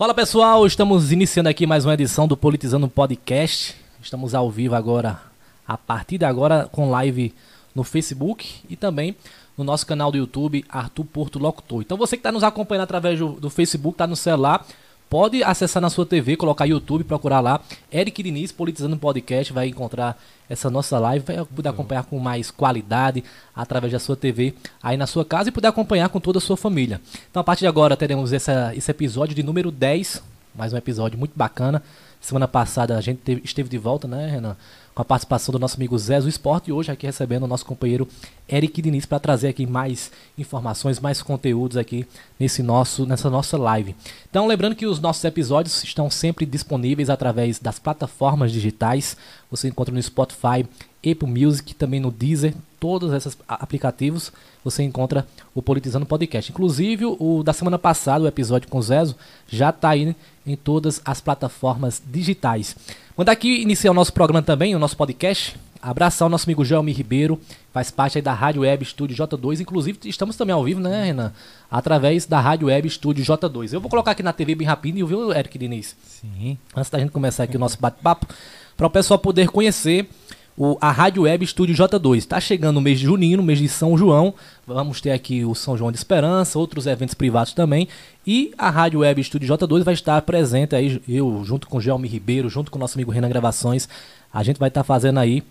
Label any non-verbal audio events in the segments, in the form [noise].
Fala pessoal, estamos iniciando aqui mais uma edição do Politizando Podcast. Estamos ao vivo agora, a partir de agora, com live no Facebook e também no nosso canal do YouTube, Arthur Porto Locutor. Então você que está nos acompanhando através do, Facebook, está no celular, pode acessar na sua TV, colocar YouTube, procurar lá, Eric Diniz, Politizando Podcast, vai encontrar essa nossa live, vai poder acompanhar com mais qualidade através da sua TV aí na sua casa e poder acompanhar com toda a sua família. Então a partir de agora teremos essa, esse episódio de número 10, mais um episódio muito bacana. Semana passada a gente teve, esteve de volta, né, Renan? Com a participação do nosso amigo Zé do Esporte e hoje aqui recebendo o nosso companheiro Eric Diniz para trazer aqui mais informações, mais conteúdos aqui nesse nosso, nessa nossa live. Então, lembrando que os nossos episódios estão sempre disponíveis através das plataformas digitais. Você encontra no Spotify, Apple Music, também no Deezer, todos esses aplicativos você encontra o Politizando Podcast. Inclusive, o da semana passada, o episódio com o Zezo, já está aí em todas as plataformas digitais. Mandar aqui iniciar o nosso programa também, o nosso podcast. Abraçar o nosso amigo Gelmi Ribeiro, faz parte aí da Rádio Web Studio J2. Inclusive, estamos também ao vivo, né, Renan? Através da Rádio Web Studio J2. Eu vou colocar aqui na TV bem rapidinho, viu, Eric Diniz? Sim. Antes da gente começar aqui o nosso bate-papo, para o pessoal poder conhecer o, a Rádio Web Estúdio J2. Está chegando o mês de junho, no mês de São João. Vamos ter aqui o São João de Esperança, outros eventos privados também. E a Rádio Web Estúdio J2 vai estar presente aí, eu junto com o Gelmi Ribeiro, junto com o nosso amigo Renan Gravações. A gente vai estar fazendo aí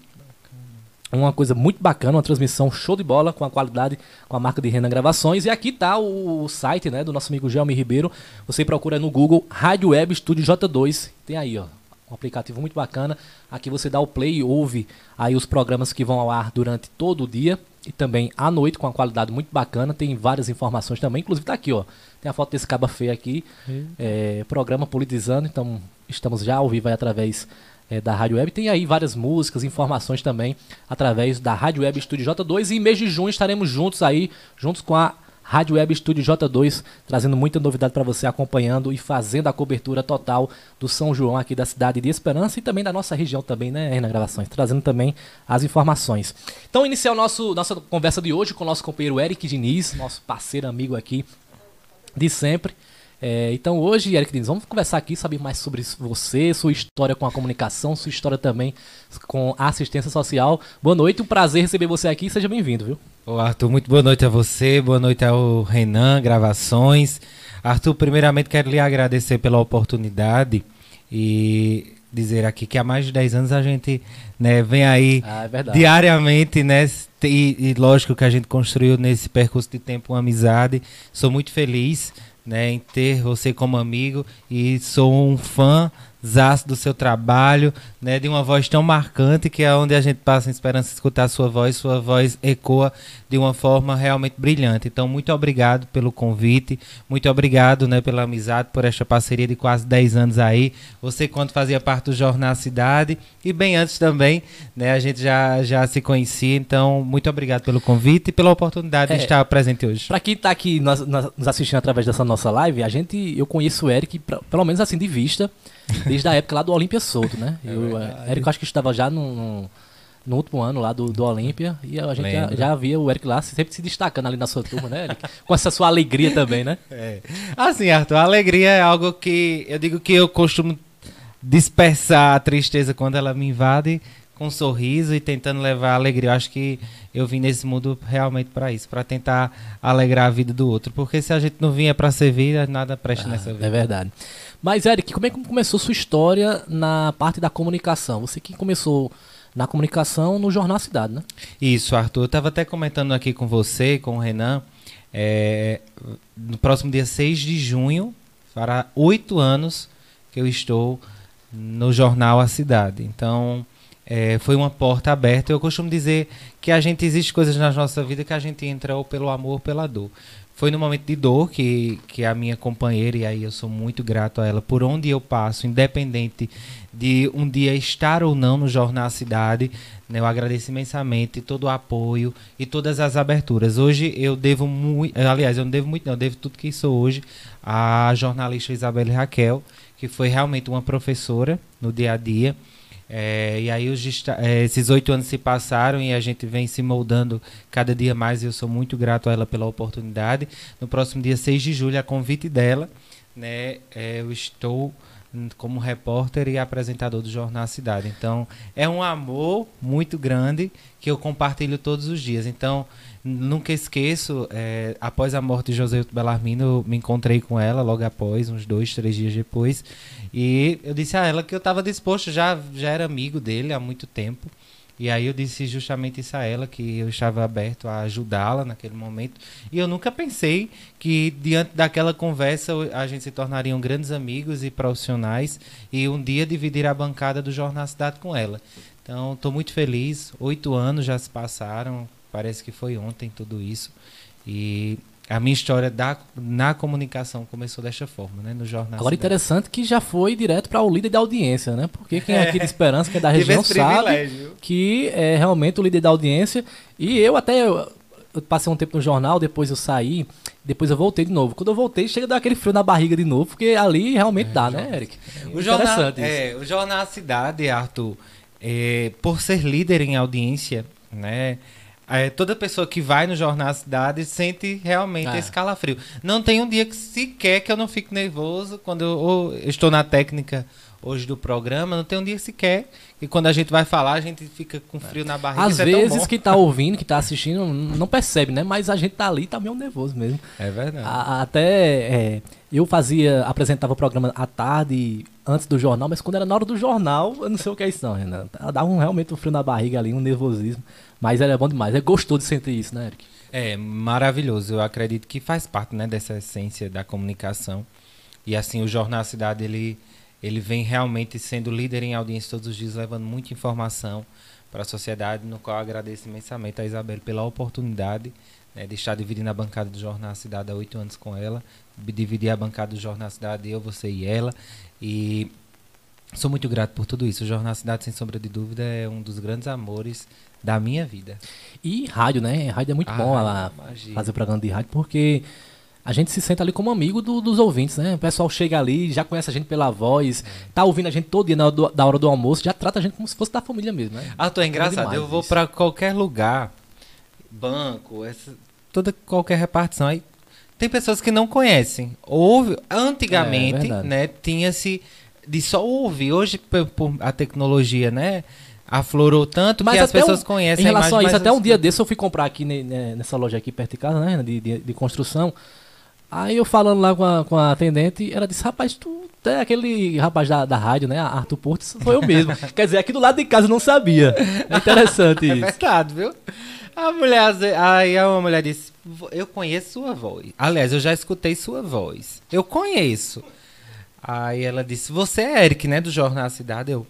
uma coisa muito bacana, uma transmissão show de bola com a qualidade, com a marca de Renan Gravações. E aqui tá o, o site, né, do nosso amigo Gelmi Ribeiro. Você procura no Google Rádio Web Estúdio J2. Tem aí, ó, um aplicativo muito bacana. Aqui você dá o play e ouve aí os programas que vão ao ar durante todo o dia e também à noite com uma qualidade muito bacana. Tem várias informações também, inclusive tá aqui, ó. Tem a foto desse caba feio aqui. É, programa Politizando, então estamos já ao vivo aí através é, da Rádio Web. Tem aí várias músicas, informações também através da Rádio Web Estúdio J2 e em mês de junho estaremos juntos aí, juntos com a Rádio Web Estúdio J2, trazendo muita novidade para você, acompanhando e fazendo a cobertura total do São João aqui da cidade de Esperança e também da nossa região também, né, nas gravações, trazendo também as informações. Então, iniciar o nosso nossa conversa de hoje com o nosso companheiro Eric Diniz, nosso parceiro amigo aqui de sempre. É, então hoje, Eric Diniz, vamos conversar aqui, saber mais sobre você, sua história com a comunicação, sua história também com a assistência social. Boa noite, um prazer receber você aqui, seja bem-vindo, viu? Ô Arthur, muito boa noite a você, boa noite ao Renan, gravações. Arthur, primeiramente quero lhe agradecer pela oportunidade e dizer aqui que há mais de 10 anos a gente né, vem aí ah, é diariamente, né? E, e lógico que a gente construiu nesse percurso de tempo uma amizade. Sou muito feliz né, em ter você como amigo. E sou um fã zaço do seu trabalho, né, de uma voz tão marcante que é onde a gente passa em esperança de escutar a sua voz, sua voz ecoa de uma forma realmente brilhante. Então, muito obrigado pelo convite, muito obrigado, né, pela amizade, por esta parceria de quase 10 anos aí. Você quando fazia parte do Jornal Cidade e bem antes também, né, a gente já já se conhecia. Então, muito obrigado pelo convite e pela oportunidade é, de estar presente hoje. Para quem está aqui nos, nos assistindo através dessa nossa live, a gente eu conheço o Eric pra, pelo menos assim de vista Desde a época lá do Olímpia Solto, né? É eu, é, Eric, acho que estava já no, no, no, último ano lá do, do Olímpia e a gente já, já, via o Eric lá sempre se destacando ali na sua turma, né, Eric? Com essa sua alegria também, né? É. Assim, Arthur, a alegria é algo que eu digo que eu costumo dispersar a tristeza quando ela me invade com um sorriso e tentando levar alegria. Eu acho que eu vim nesse mundo realmente para isso, para tentar alegrar a vida do outro. Porque se a gente não vinha para servir, nada presta ah, nessa vida. É verdade. Mas, Eric, como é que começou sua história na parte da comunicação? Você que começou na comunicação no Jornal Cidade, né? Isso, Arthur. Eu estava até comentando aqui com você, com o Renan. É, no próximo dia 6 de junho, fará oito anos que eu estou no jornal A Cidade. Então, é, foi uma porta aberta. Eu costumo dizer que a gente existe coisas na nossa vida que a gente entra ou pelo amor ou pela dor. Foi no momento de dor que, que a minha companheira, e aí eu sou muito grato a ela, por onde eu passo, independente de um dia estar ou não no Jornal Cidade, né, eu agradeço imensamente todo o apoio e todas as aberturas. Hoje eu devo muito, aliás, eu não devo muito, não, eu devo tudo que sou hoje à jornalista Isabelle Raquel, que foi realmente uma professora no dia a dia é, e aí os, é, esses oito anos se passaram e a gente vem se moldando cada dia mais e eu sou muito grato a ela pela oportunidade. No próximo dia 6 de julho, a convite dela, né, é, eu estou como repórter e apresentador do Jornal Cidade. Então, é um amor muito grande que eu compartilho todos os dias. Então, nunca esqueço, é, após a morte de José Belarmino, eu me encontrei com ela logo após, uns dois, três dias depois. E eu disse a ela que eu estava disposto, já, já era amigo dele há muito tempo. E aí eu disse justamente isso a ela, que eu estava aberto a ajudá-la naquele momento. E eu nunca pensei que diante daquela conversa a gente se tornariam grandes amigos e profissionais e um dia dividir a bancada do Jornal Cidade com ela. Então estou muito feliz. Oito anos já se passaram, parece que foi ontem tudo isso. E a minha história da, na comunicação começou desta forma, né? No jornal. Agora interessante que já foi direto para o líder da audiência, né? Porque quem é aqui de Esperança, que é da região, sabe que é realmente o líder da audiência. E eu até eu, eu passei um tempo no jornal, depois eu saí, depois eu voltei de novo. Quando eu voltei, chega a dar aquele frio na barriga de novo, porque ali realmente é, dá, né, Eric? O jornal, é, o jornal Cidade, Arthur, é, por ser líder em audiência, né? É, toda pessoa que vai no Jornal Cidade sente realmente é. esse calafrio. Não tem um dia que sequer que eu não fique nervoso quando eu, eu estou na técnica hoje do programa, não tem um dia sequer que quando a gente vai falar, a gente fica com frio na barriga. Às é vezes é que tá ouvindo, que tá assistindo, não percebe, né? Mas a gente tá ali tá meio nervoso mesmo. É verdade. A, até é, eu fazia, apresentava o programa à tarde, antes do jornal, mas quando era na hora do jornal, eu não sei o que é isso não, Renan. Dá um, realmente um frio na barriga ali, um nervosismo. Mas era bom demais. É gostoso de sentir isso, né, Eric? É maravilhoso. Eu acredito que faz parte, né, dessa essência da comunicação. E assim, o Jornal Cidade, ele, ele vem realmente sendo líder em audiência todos os dias, levando muita informação para a sociedade, no qual agradeço imensamente a Isabel pela oportunidade né, de estar dividindo a bancada do Jornal Cidade há oito anos com ela, dividir a bancada do Jornal Cidade, eu, você e ela. E sou muito grato por tudo isso. O Jornal Cidade, sem sombra de dúvida, é um dos grandes amores da minha vida. E rádio, né? Rádio é muito ah, bom ela fazer programa de rádio, porque a gente se sente ali como amigo do, dos ouvintes, né? O pessoal chega ali, já conhece a gente pela voz, é. tá ouvindo a gente todo dia na hora do, da hora do almoço, já trata a gente como se fosse da família mesmo, né? Ah, tô é engraçado. eu vou para qualquer lugar, banco, essa, toda qualquer repartição aí. Tem pessoas que não conhecem. Houve, antigamente, é, né, tinha-se de só ouvir. Hoje, por, por a tecnologia, né? aflorou tanto mas que as pessoas um, conhecem. Em relação a isso, até um dia desse eu fui comprar aqui nessa loja aqui perto de casa, né? De, de, de construção. Aí eu falando lá com a, com a atendente, ela disse, rapaz, tu é aquele rapaz da, da rádio, né? Arthur Portes, [laughs] foi eu mesmo. Quer dizer, aqui do lado de casa eu não sabia. É interessante [laughs] é isso. É verdade, viu? A mulher, aí a mulher disse, eu conheço sua voz. Aliás, eu já escutei sua voz. Eu conheço. Aí ela disse, você é Eric, né? Do Jornal Cidade. Eu,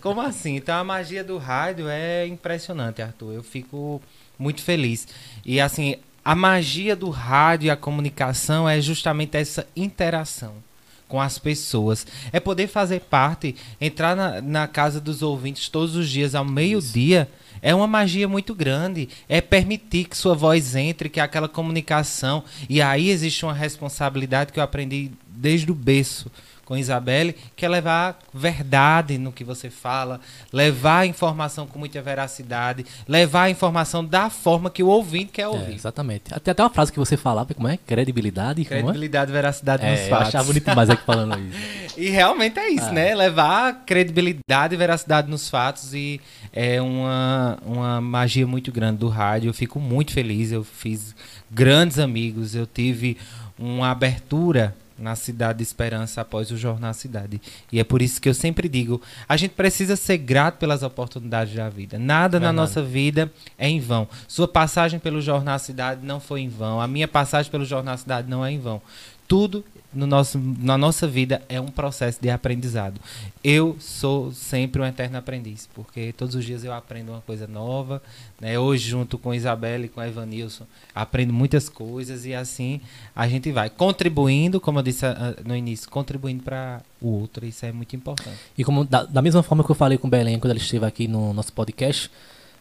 como assim? Então a magia do rádio é impressionante, Arthur. Eu fico muito feliz. E assim, a magia do rádio e a comunicação é justamente essa interação com as pessoas. É poder fazer parte, entrar na, na casa dos ouvintes todos os dias ao meio-dia. É uma magia muito grande. É permitir que sua voz entre, que aquela comunicação. E aí existe uma responsabilidade que eu aprendi desde o berço com Isabelle, que é levar verdade no que você fala, levar a informação com muita veracidade, levar a informação da forma que o ouvinte quer ouvir. É, exatamente. Tem até uma frase que você falava, como é? Credibilidade. É? Credibilidade e veracidade é, nos fatos. Eu achava bonito demais aqui falando [laughs] isso. e realmente é isso, é. né? Levar credibilidade e veracidade nos fatos e é uma, uma magia muito grande do rádio. Eu fico muito feliz, eu fiz grandes amigos, eu tive uma abertura na Cidade de Esperança após o Jornal Cidade. E é por isso que eu sempre digo, a gente precisa ser grato pelas oportunidades da vida. Nada Verdade. na nossa vida é em vão. Sua passagem pelo Jornal Cidade não foi em vão. A minha passagem pelo Jornal Cidade não é em vão. Tudo no nosso, na nossa vida é um processo de aprendizado. Eu sou sempre um eterno aprendiz, porque todos os dias eu aprendo uma coisa nova. Né? Hoje, junto com Isabela e com a Evanilson, aprendo muitas coisas e assim a gente vai contribuindo, como eu disse ah, no início, contribuindo para o outro. Isso é muito importante. E como da, da mesma forma que eu falei com Belém quando ela esteve aqui no nosso podcast,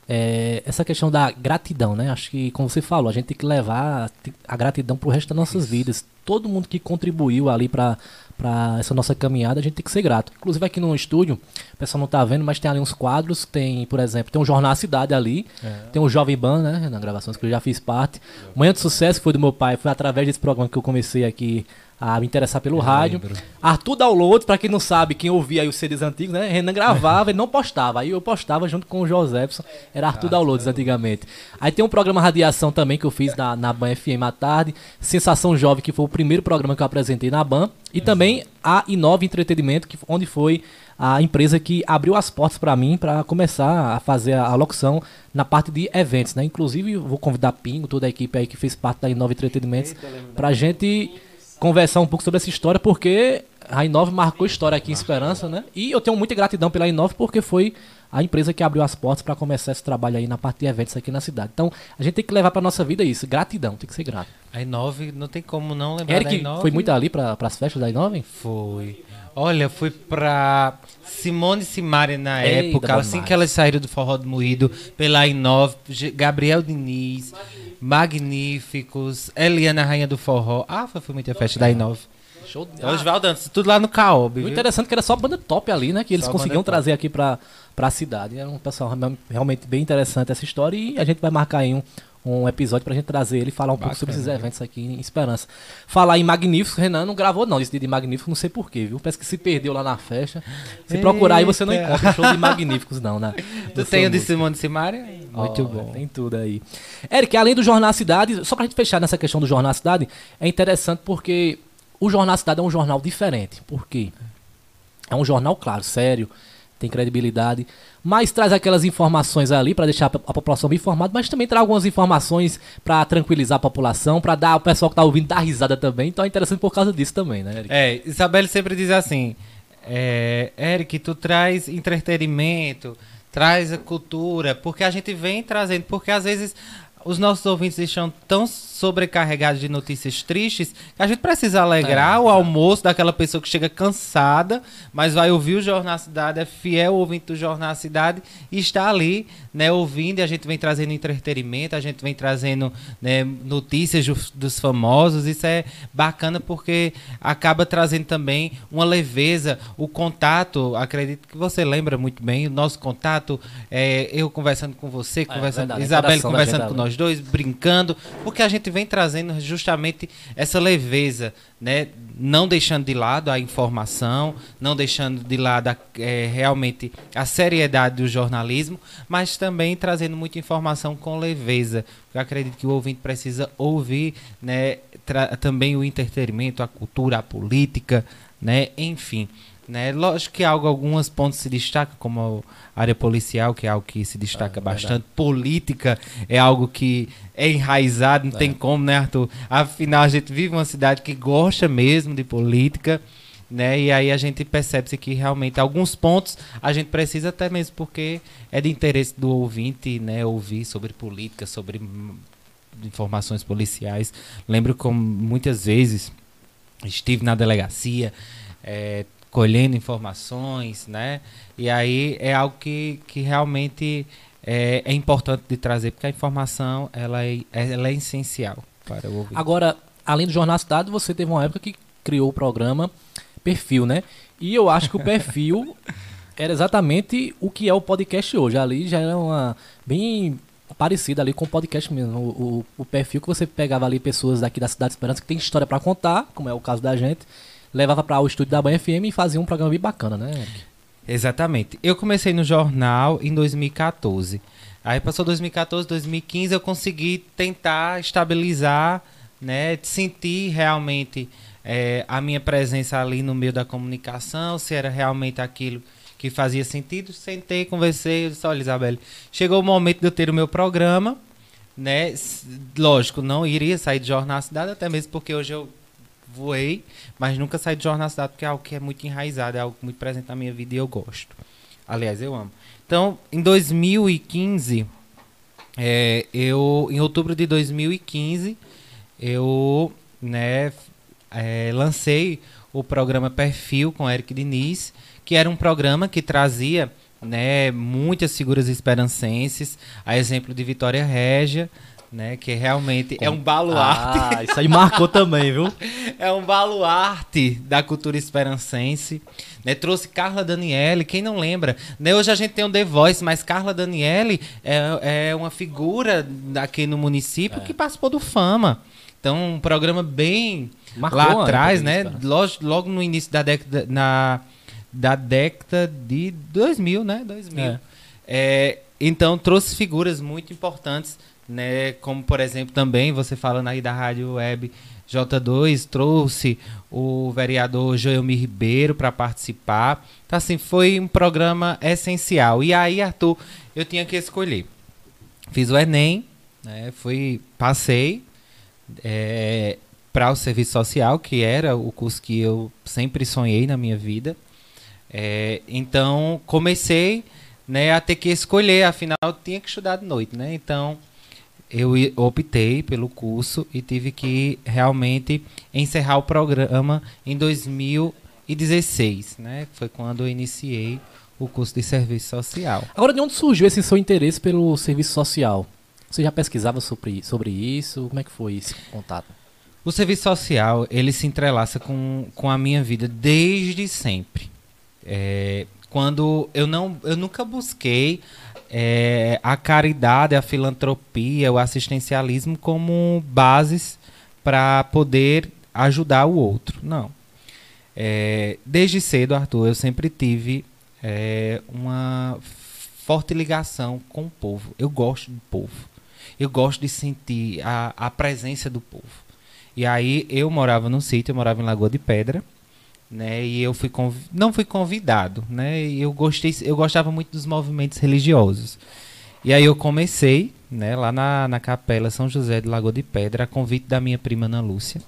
é, essa questão da gratidão, né? Acho que, como você falou, a gente tem que levar a gratidão para o resto das nossas Isso. vidas todo mundo que contribuiu ali para para essa nossa caminhada, a gente tem que ser grato. Inclusive aqui no estúdio, o pessoal não está vendo, mas tem ali uns quadros, tem, por exemplo, tem um Jornal Cidade ali, é. tem o Jovem Ban, né, na gravação que eu já fiz parte. Manhã de Sucesso, que foi do meu pai, foi através desse programa que eu comecei aqui a me interessar pelo eu rádio. Lembro. Arthur Downloads, para quem não sabe, quem ouvia aí os CDs antigos, né? Renan gravava e não postava. Aí eu postava junto com o Josefson. Era Arthur ah, Downloads antigamente. Aí tem um programa Radiação também que eu fiz na, na Ban FM à tarde. Sensação Jovem, que foi o primeiro programa que eu apresentei na Ban. E também a Inova Entretenimento, que, onde foi a empresa que abriu as portas para mim para começar a fazer a, locução na parte de eventos, né? Inclusive, vou convidar Pingo, toda a equipe aí que fez parte da Inova Entretenimentos, para a gente conversar um pouco sobre essa história, porque a Inove marcou história aqui em Esperança, né? E eu tenho muita gratidão pela Inove, porque foi a empresa que abriu as portas para começar esse trabalho aí na parte de eventos aqui na cidade. Então, a gente tem que levar para nossa vida isso, gratidão, tem que ser grato. A Inove, não tem como não lembrar Eric, da Inove. foi muito ali para as festas da Inove? Foi. Olha, fui para Simone Simari na Eita época, assim que elas saíram do Forró do Moído, pela Inove, Gabriel Diniz, Magníficos, Eliana Rainha do Forró. Ah, foi, foi muita festa da Inove. Show de... Ah. Oswaldo tudo lá no Caob. O interessante é que era só banda top ali, né? Que eles só conseguiam trazer aqui pra, pra cidade. Era um pessoal realmente bem interessante essa história e a gente vai marcar aí um, um episódio pra gente trazer ele e falar um Bacana, pouco sobre esses eventos aqui em Esperança. Falar em Magnífico, Renan não gravou não esse dia de Magnífico, não sei porquê, viu? Parece que se perdeu lá na festa. Se Eita. procurar aí você não encontra show de Magníficos não, né? [laughs] Tu tem o de Simone Simaria? Muito oh, bom. Tem tudo aí. Eric, além do Jornal Cidade, só pra gente fechar nessa questão do Jornal Cidade, é interessante porque o Jornal Cidade é um jornal diferente. Por quê? É um jornal, claro, sério, tem credibilidade, mas traz aquelas informações ali para deixar a população bem informada, mas também traz algumas informações para tranquilizar a população, para dar o pessoal que tá ouvindo dar risada também. Então é interessante por causa disso também, né, Eric? É, Isabelle sempre diz assim: é, Eric, tu traz entretenimento, traz cultura, porque a gente vem trazendo, porque às vezes os nossos ouvintes estão tão sobrecarregados de notícias tristes a gente precisa alegrar é, o almoço daquela pessoa que chega cansada, mas vai ouvir o Jornal Cidade, é fiel ouvinte do Jornal Cidade e está ali, né, ouvindo e a gente vem trazendo entretenimento, a gente vem trazendo né, notícias dos, dos famosos, isso é bacana porque acaba trazendo também uma leveza, o contato, acredito que você lembra muito bem, o nosso contato, é, eu conversando com você, é, conversando, é, Isabelle conversando com nós dois, brincando, porque a gente gente vem trazendo justamente essa leveza, né? não deixando de lado a informação, não deixando de lado a, é, realmente a seriedade do jornalismo, mas também trazendo muita informação com leveza. Eu acredito que o ouvinte precisa ouvir né, também o entretenimento, a cultura, a política, né, enfim. Né? Lógico que algo, alguns pontos se destacam, como a área policial, que é algo que se destaca é, bastante. Verdade. Política é algo que é enraizado, não é. tem como, né, Arthur? Afinal, a gente vive uma cidade que gosta mesmo de política, né? E aí a gente percebe-se que realmente alguns pontos a gente precisa até mesmo porque é de interesse do ouvinte, né, ouvir sobre política, sobre informações policiais. Lembro como muitas vezes estive na delegacia, é, colhendo informações, né? E aí é algo que, que realmente é, é importante de trazer, porque a informação ela é, ela é essencial para o ouvinte. Agora, além do Jornal Cidade, você teve uma época que criou o programa Perfil, né? E eu acho que o perfil [laughs] era exatamente o que é o podcast hoje. Ali já era uma bem parecida ali com o podcast mesmo. O, o, o perfil que você pegava ali pessoas daqui da cidade de Esperança que tem história para contar, como é o caso da gente, levava para o estúdio da Banha FM e fazia um programa bem bacana, né, Eric? Exatamente. Eu comecei no jornal em 2014. Aí passou 2014, 2015, eu consegui tentar estabilizar, né, sentir realmente é, a minha presença ali no meio da comunicação, se era realmente aquilo que fazia sentido. Sentei, conversei, disse, olha, Isabelle, chegou o momento de eu ter o meu programa, né? Lógico, não iria sair de Jornal Cidade, até mesmo porque hoje eu voei, mas nunca saí de Jornal Cidade, porque é algo que é muito enraizado, é algo muito presente na minha vida e eu gosto. Aliás, eu amo. Então, em 2015, é, eu, em outubro de 2015, eu né, é, lancei o programa Perfil com Eric Diniz, que era um programa que trazia né, muitas figuras esperancenses, a exemplo de Vitória Régia, né? Que realmente é um baluarte. Ah, isso aí marcou também, viu? [laughs] é um baluarte da cultura esperancense. Né? Trouxe Carla Daniele, quem não lembra? Né? Hoje a gente tem um The Voice, mas Carla Daniele é, é uma figura aqui no município é. que participou do Fama. Então, um programa bem Marcou lá atrás, né? Logo, logo, no início da década, na, da década de 2000, né? 2000. É. É, então, trouxe figuras muito importantes, né? Como, por exemplo, também, você falando aí da Rádio Web J2, trouxe o vereador Joelmir Ribeiro para participar. Então, assim, foi um programa essencial. E aí, Arthur, eu tinha que escolher. Fiz o Enem, né? Fui, passei é, para o serviço social, que era o curso que eu sempre sonhei na minha vida. É, então, comecei né, a ter que escolher, afinal eu tinha que estudar de noite, né? Então eu optei pelo curso e tive que realmente encerrar o programa em 2016, né? Foi quando eu iniciei o curso de serviço social. Agora, de onde surgiu esse seu interesse pelo serviço social? Você já pesquisava sobre, sobre isso? Como é que foi esse contato? O serviço social, ele se entrelaça com, com a minha vida desde sempre. É, quando eu não eu nunca busquei é, a caridade, a filantropia, o assistencialismo como bases para poder ajudar o outro. Não. É, desde cedo, Arthur, eu sempre tive é, uma forte ligação com o povo. Eu gosto do povo. Eu gosto de sentir a, a presença do povo. E aí eu morava num sítio, eu morava em Lagoa de Pedra né? E eu fui conv... não fui convidado, né? E eu gostei, eu gostava muito dos movimentos religiosos. E aí eu comecei, né, lá na, na capela São José de Lagoa de Pedra, a convite da minha prima Ana Lúcia,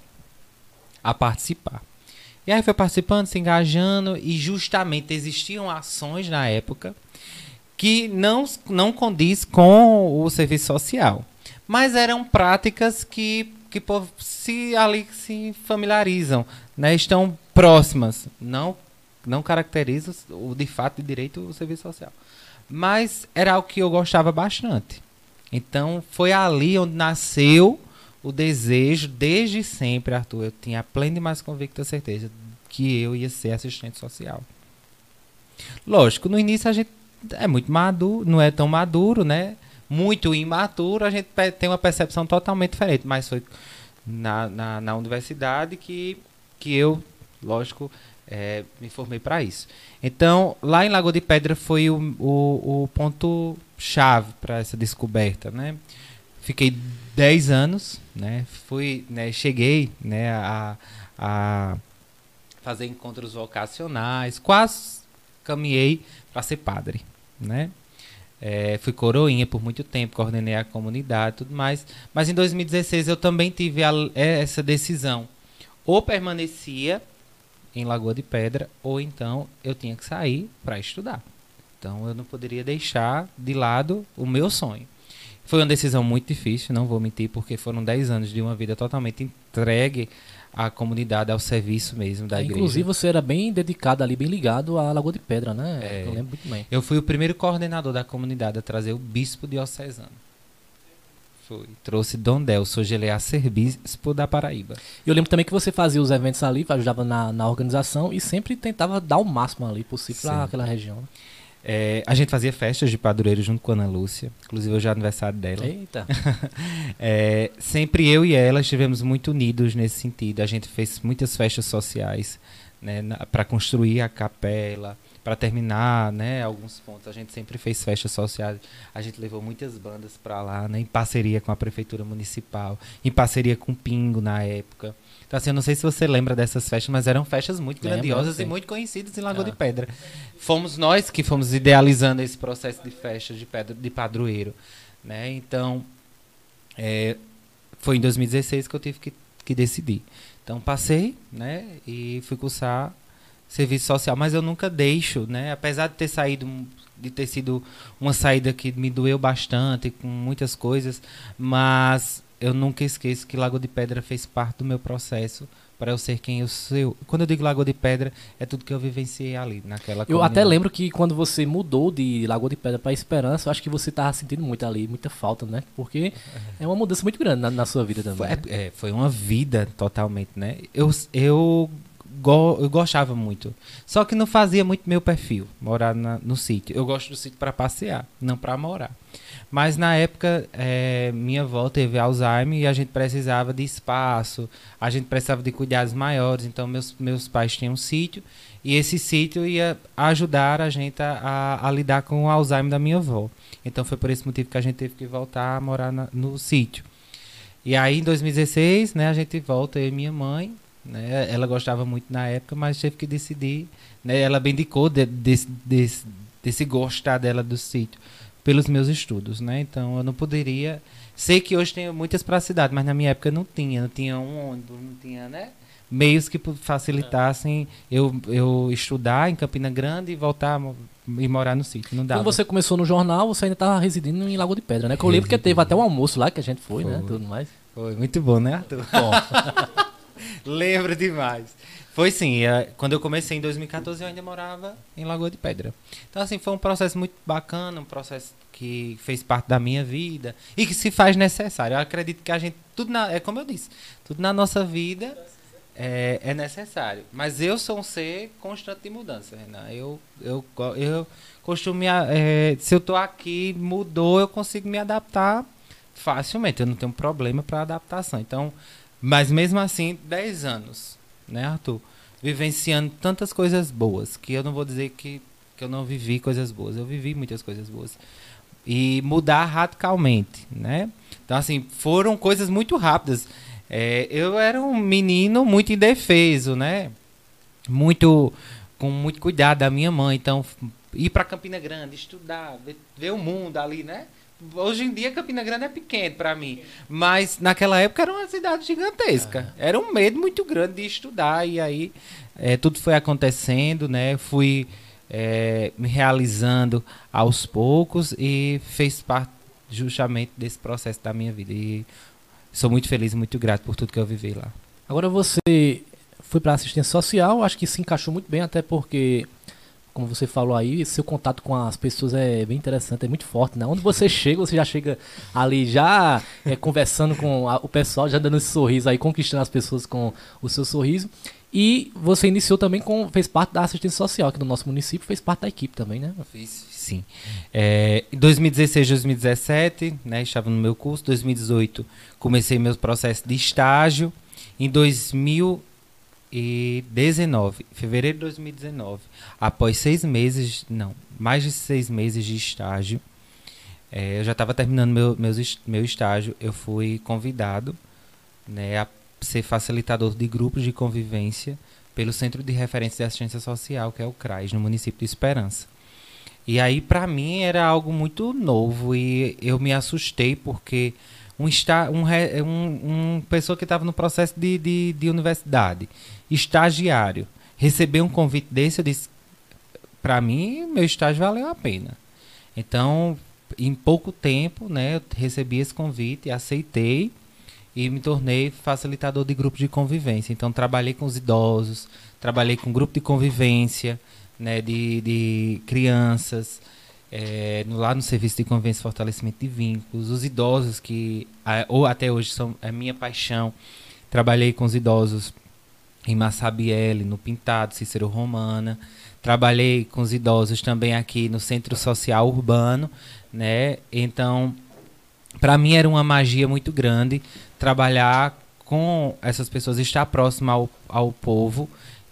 a participar. E aí foi participando, se engajando, e justamente existiam ações na época que não, não condiz com o serviço social. Mas eram práticas que, que se ali se familiarizam, né? Estão próximas. Não, não caracteriza o de fato de direito o serviço social. Mas era algo que eu gostava bastante. Então foi ali onde nasceu o desejo, desde sempre, Arthur. Eu tinha plena e mais convicta certeza que eu ia ser assistente social. Lógico, no início a gente é muito maduro, não é tão maduro, né? Muito imaturo, a gente tem uma percepção totalmente diferente. Mas foi na, na, na universidade que, que eu lógico, é, me formei para isso. Então, lá em Lagoa de Pedra foi o, o, o ponto chave para essa descoberta, né? Fiquei 10 anos, né? Fui, né? Cheguei, né? A, a fazer encontros vocacionais, quase caminhei para ser padre, né? É, fui coroinha por muito tempo, coordenei a comunidade, tudo mais. Mas em 2016 eu também tive a, essa decisão. Ou permanecia em Lagoa de Pedra, ou então eu tinha que sair para estudar. Então eu não poderia deixar de lado o meu sonho. Foi uma decisão muito difícil, não vou mentir, porque foram 10 anos de uma vida totalmente entregue à comunidade, ao serviço mesmo da é, igreja. Inclusive você era bem dedicado ali, bem ligado à Lagoa de Pedra, né? É, eu lembro muito bem. Eu fui o primeiro coordenador da comunidade a trazer o bispo diocesano. Foi. Trouxe Dom Delso, hoje ele é arcebispo da Paraíba. Eu lembro também que você fazia os eventos ali, ajudava na, na organização e sempre tentava dar o máximo ali possível para aquela região. Né? É, a gente fazia festas de padroeiro junto com a Ana Lúcia, inclusive hoje é aniversário dela. Eita! [laughs] é, sempre eu e ela estivemos muito unidos nesse sentido. A gente fez muitas festas sociais né, para construir a capela, para terminar, né, alguns pontos, a gente sempre fez festas sociais. A gente levou muitas bandas para lá, né, em parceria com a prefeitura municipal, em parceria com o Pingo na época. Então, assim, eu não sei se você lembra dessas festas, mas eram festas muito Lembra, grandiosas sim. e muito conhecidas em Lagoa ah. de Pedra. Fomos nós que fomos idealizando esse processo de festas de pedra de padroeiro, né? Então, é, foi em 2016 que eu tive que, que decidir. Então, passei, né, e fui cursar serviço social, mas eu nunca deixo, né? Apesar de ter saído, de ter sido uma saída que me doeu bastante, com muitas coisas, mas eu nunca esqueço que Lago de Pedra fez parte do meu processo para eu ser quem eu sou. Quando eu digo Lagoa de Pedra, é tudo que eu vivenciei ali, naquela Eu até lembro que quando você mudou de Lagoa de Pedra para Esperança, eu acho que você tava sentindo muito ali, muita falta, né? Porque é uma mudança muito grande na, na sua vida também. Foi, né? é, é, foi uma vida totalmente, né? Eu, eu, go, eu gostava muito. Só que não fazia muito meu perfil, morar na, no sítio. Eu gosto do sítio para passear, não para morar. Mas na época, é, minha avó teve Alzheimer e a gente precisava de espaço, a gente precisava de cuidados maiores. Então, meus, meus pais tinham um sítio e esse sítio ia ajudar a gente a, a, a, lidar com o Alzheimer da minha avó. Então, foi por esse motivo que a gente teve que voltar a morar na, no sítio. E aí, em 2016, né, a gente volta, eu e minha mãe. Né, ela gostava muito na época, mas teve que decidir. Né, ela abdicou de, de, de, desse gostar dela do sítio pelos meus estudos, né? Então eu não poderia. Sei que hoje tem muitas para a cidade, mas na minha época não tinha, não tinha um ônibus, não tinha, né? Meios que facilitassem eu, eu estudar em Campina Grande e voltar e morar no sítio. Não dava. Quando você começou no jornal, você ainda estava residindo em Lagoa de Pedra, né? Que eu lembro que teve até um almoço lá que a gente foi, né? foi. né? Tudo mais. Foi muito bom, né, Arthur? Bom. [laughs] Lembro demais. Foi sim, é, quando eu comecei em 2014 eu ainda morava em Lagoa de Pedra. Então assim, foi um processo muito bacana, um processo que fez parte da minha vida e que se faz necessário. Eu acredito que a gente, tudo na, é como eu disse, tudo na nossa vida é, é necessário. Mas eu sou um ser constante de mudança, Renan. Eu, eu, eu costumo, é, se eu estou aqui, mudou, eu consigo me adaptar facilmente. Eu não tenho problema para adaptação. Então, mas mesmo assim, 10 anos né, Arthur? Vivenciando tantas coisas boas, que eu não vou dizer que, que eu não vivi coisas boas, eu vivi muitas coisas boas. E mudar radicalmente, né? Então, assim, foram coisas muito rápidas. É, eu era um menino muito indefeso, né? Muito, com muito cuidado da minha mãe. Então, ir para Campina Grande, estudar, ver, ver o mundo ali, né? Hoje em dia Campina Grande é pequeno para mim, mas naquela época era uma cidade gigantesca. Era um medo muito grande de estudar e aí é, tudo foi acontecendo, né? Fui é, me realizando aos poucos e fez parte justamente desse processo da minha vida. E sou muito feliz e muito grato por tudo que eu vivi lá. Agora você foi para assistência social, acho que se encaixou muito bem, até porque como você falou aí, seu contato com as pessoas é bem interessante, é muito forte, né? Onde você chega, você já chega ali já é, conversando com a, o pessoal, já dando esse sorriso aí, conquistando as pessoas com o seu sorriso. E você iniciou também com, fez parte da assistência social aqui do nosso município, fez parte da equipe também, né? Fiz, sim. É, em 2016, 2017, né, estava no meu curso. 2018, comecei meu processo de estágio. Em 2000 2019, fevereiro de 2019, após seis meses, não, mais de seis meses de estágio, é, eu já estava terminando meu, meus, meu estágio, eu fui convidado né, a ser facilitador de grupos de convivência pelo Centro de Referência de Assistência Social, que é o CRAS, no município de Esperança. E aí, para mim, era algo muito novo e eu me assustei porque um, um, um, um pessoa que estava no processo de, de, de universidade, estagiário, receber um convite desse, eu disse, para mim, meu estágio valeu a pena. Então, em pouco tempo, né, eu recebi esse convite, aceitei e me tornei facilitador de grupos de convivência. Então, trabalhei com os idosos, trabalhei com grupo de convivência, né, de, de crianças, é, lá no Serviço de Convivência e Fortalecimento de Vínculos, os idosos que ou até hoje são a minha paixão. Trabalhei com os idosos em Massabielle, no Pintado, Cícero Romana. Trabalhei com os idosos também aqui no Centro Social Urbano, né? Então, para mim era uma magia muito grande trabalhar com essas pessoas, estar próximo ao, ao povo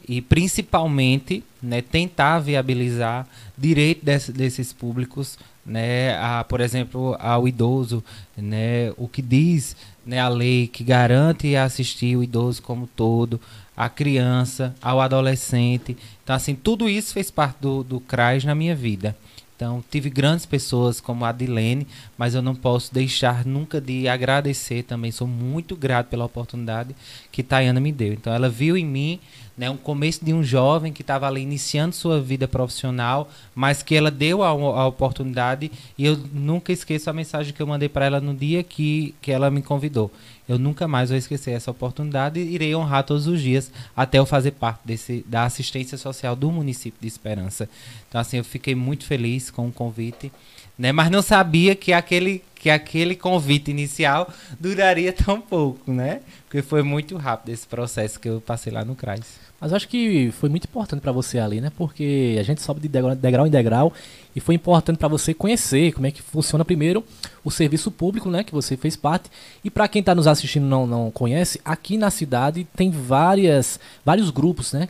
e principalmente né, tentar viabilizar direito desse, desses públicos, né, a, por exemplo, ao idoso, né, o que diz né, a lei que garante assistir o idoso como todo, a criança, ao adolescente. Então, assim, tudo isso fez parte do, do CRAS na minha vida. Então, tive grandes pessoas como a Adilene, mas eu não posso deixar nunca de agradecer também. Sou muito grato pela oportunidade que Tayana me deu. Então, ela viu em mim né, um começo de um jovem que estava ali iniciando sua vida profissional, mas que ela deu a, a, oportunidade e eu nunca esqueço a mensagem que eu mandei para ela no dia que, que ela me convidou. Eu nunca mais vou esquecer essa oportunidade e irei honrar todos os dias até eu fazer parte desse, da assistência social do município de Esperança. Então, assim, eu fiquei muito feliz com o convite, né? Mas não sabia que aquele, que aquele convite inicial duraria tão pouco, né? Porque foi muito rápido esse processo que eu passei lá no CRAS. Mas eu acho que foi muito importante para você ali, né? Porque a gente sobe de degrau, em degrau e foi importante para você conhecer como é que funciona primeiro o serviço público, né? Que você fez parte. E para quem está nos assistindo não não conhece, aqui na cidade tem várias vários grupos, né?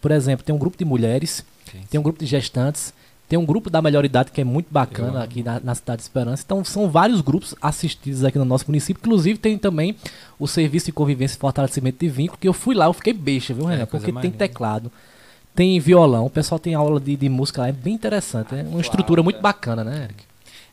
Por exemplo, tem um grupo de mulheres, sim. tem um grupo de gestantes, tem um grupo da melhor idade que é muito bacana aqui na, na, cidade de Esperança. Então são vários grupos assistidos aqui no nosso município. Inclusive tem também o serviço de convivência e fortalecimento de vínculo, que eu fui lá, eu fiquei beixa, viu, é, Renan? Porque tem teclado, tem violão, o pessoal tem aula de, de música lá, é bem interessante. É uma estrutura muito bacana, né, Eric?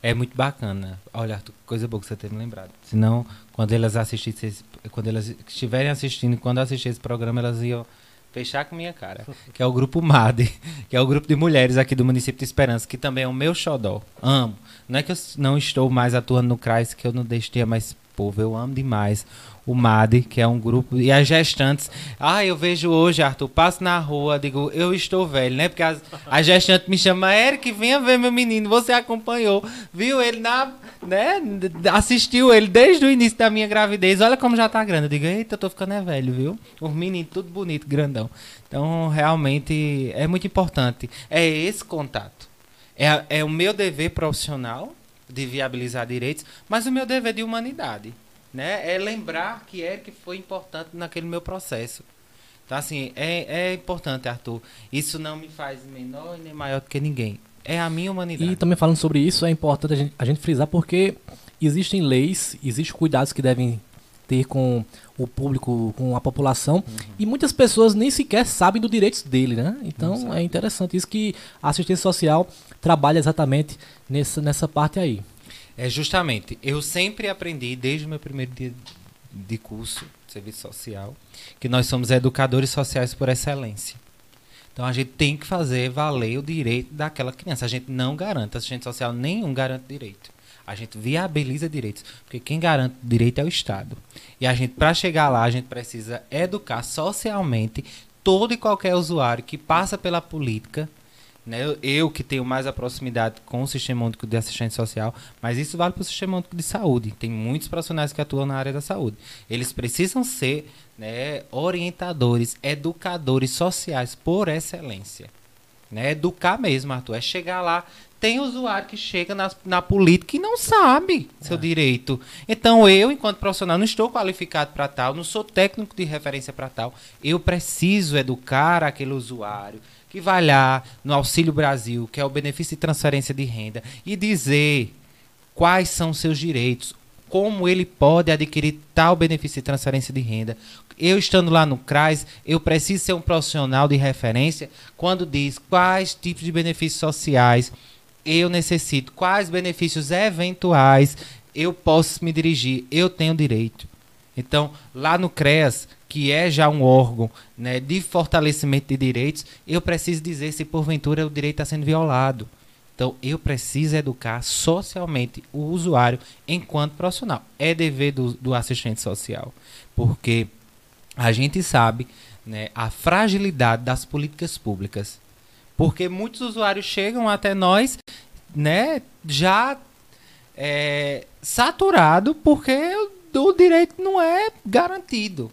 É muito bacana. Olha, Arthur, coisa boa que você ter me lembrado. Senão, quando elas assistissem, quando elas estiverem assistindo, quando assistir esse programa, elas iam fechar com minha cara, [laughs] que é o grupo MAD, [laughs] que é o grupo de mulheres aqui do município de Esperança, que também é o meu xodó. Amo. Não é que eu não estou mais atuando no CRAS, que eu não deixei mais povo, eu amo demais o MAD, que é um grupo, e as gestantes. Ah, eu vejo hoje, Arthur, passo na rua, digo, eu estou velho, né? Porque as, a gestante me chama, Eric, venha ver meu menino, você acompanhou, viu ele na, né? Assistiu ele desde o início da minha gravidez, olha como já tá grande. Eu digo, eita, eu tô ficando é velho, viu? Os meninos, tudo bonito, grandão. Então, realmente, é muito importante. É esse contato. É, é o meu dever profissional de viabilizar direitos, mas o meu dever de humanidade né? É lembrar que Eric foi importante naquele meu processo. Então, assim, é, é importante, Arthur. Isso não me faz menor nem maior do que ninguém. É a minha humanidade. E também falando sobre isso, é importante a gente, a gente frisar porque existem leis, existem cuidados que devem ter com o público, com a população, uhum. e muitas pessoas nem sequer sabem dos direitos dele, né? Então é interessante isso que a assistência social trabalha exatamente nessa, nessa parte aí. É justamente, eu sempre aprendi desde o meu primeiro dia de curso de serviço social que nós somos educadores sociais por excelência. Então a gente tem que fazer valer o direito daquela criança. A gente não garante, assistente social nenhum garante direito. A gente viabiliza direitos, porque quem garante direito é o Estado. E a gente, para chegar lá, a gente precisa educar socialmente todo e qualquer usuário que passa pela política né? Eu, que tenho mais a proximidade com o sistema único de assistência social, mas isso vale para o sistema único de saúde. Tem muitos profissionais que atuam na área da saúde. Eles precisam ser né, orientadores, educadores sociais por excelência. Né? Educar mesmo, Arthur. É chegar lá. Tem usuário que chega na, na política e não sabe seu é. direito. Então, eu, enquanto profissional, não estou qualificado para tal, não sou técnico de referência para tal. Eu preciso educar aquele usuário que vai lá no Auxílio Brasil, que é o benefício de transferência de renda, e dizer quais são seus direitos, como ele pode adquirir tal benefício de transferência de renda. Eu estando lá no CRAS, eu preciso ser um profissional de referência quando diz quais tipos de benefícios sociais eu necessito, quais benefícios eventuais eu posso me dirigir, eu tenho direito. Então, lá no CREAS, que é já um órgão né, de fortalecimento de direitos, eu preciso dizer se porventura o direito está sendo violado. Então, eu preciso educar socialmente o usuário enquanto profissional. É dever do, do assistente social. Porque a gente sabe né, a fragilidade das políticas públicas. Porque muitos usuários chegam até nós né, já é, saturado porque o, direito não é garantido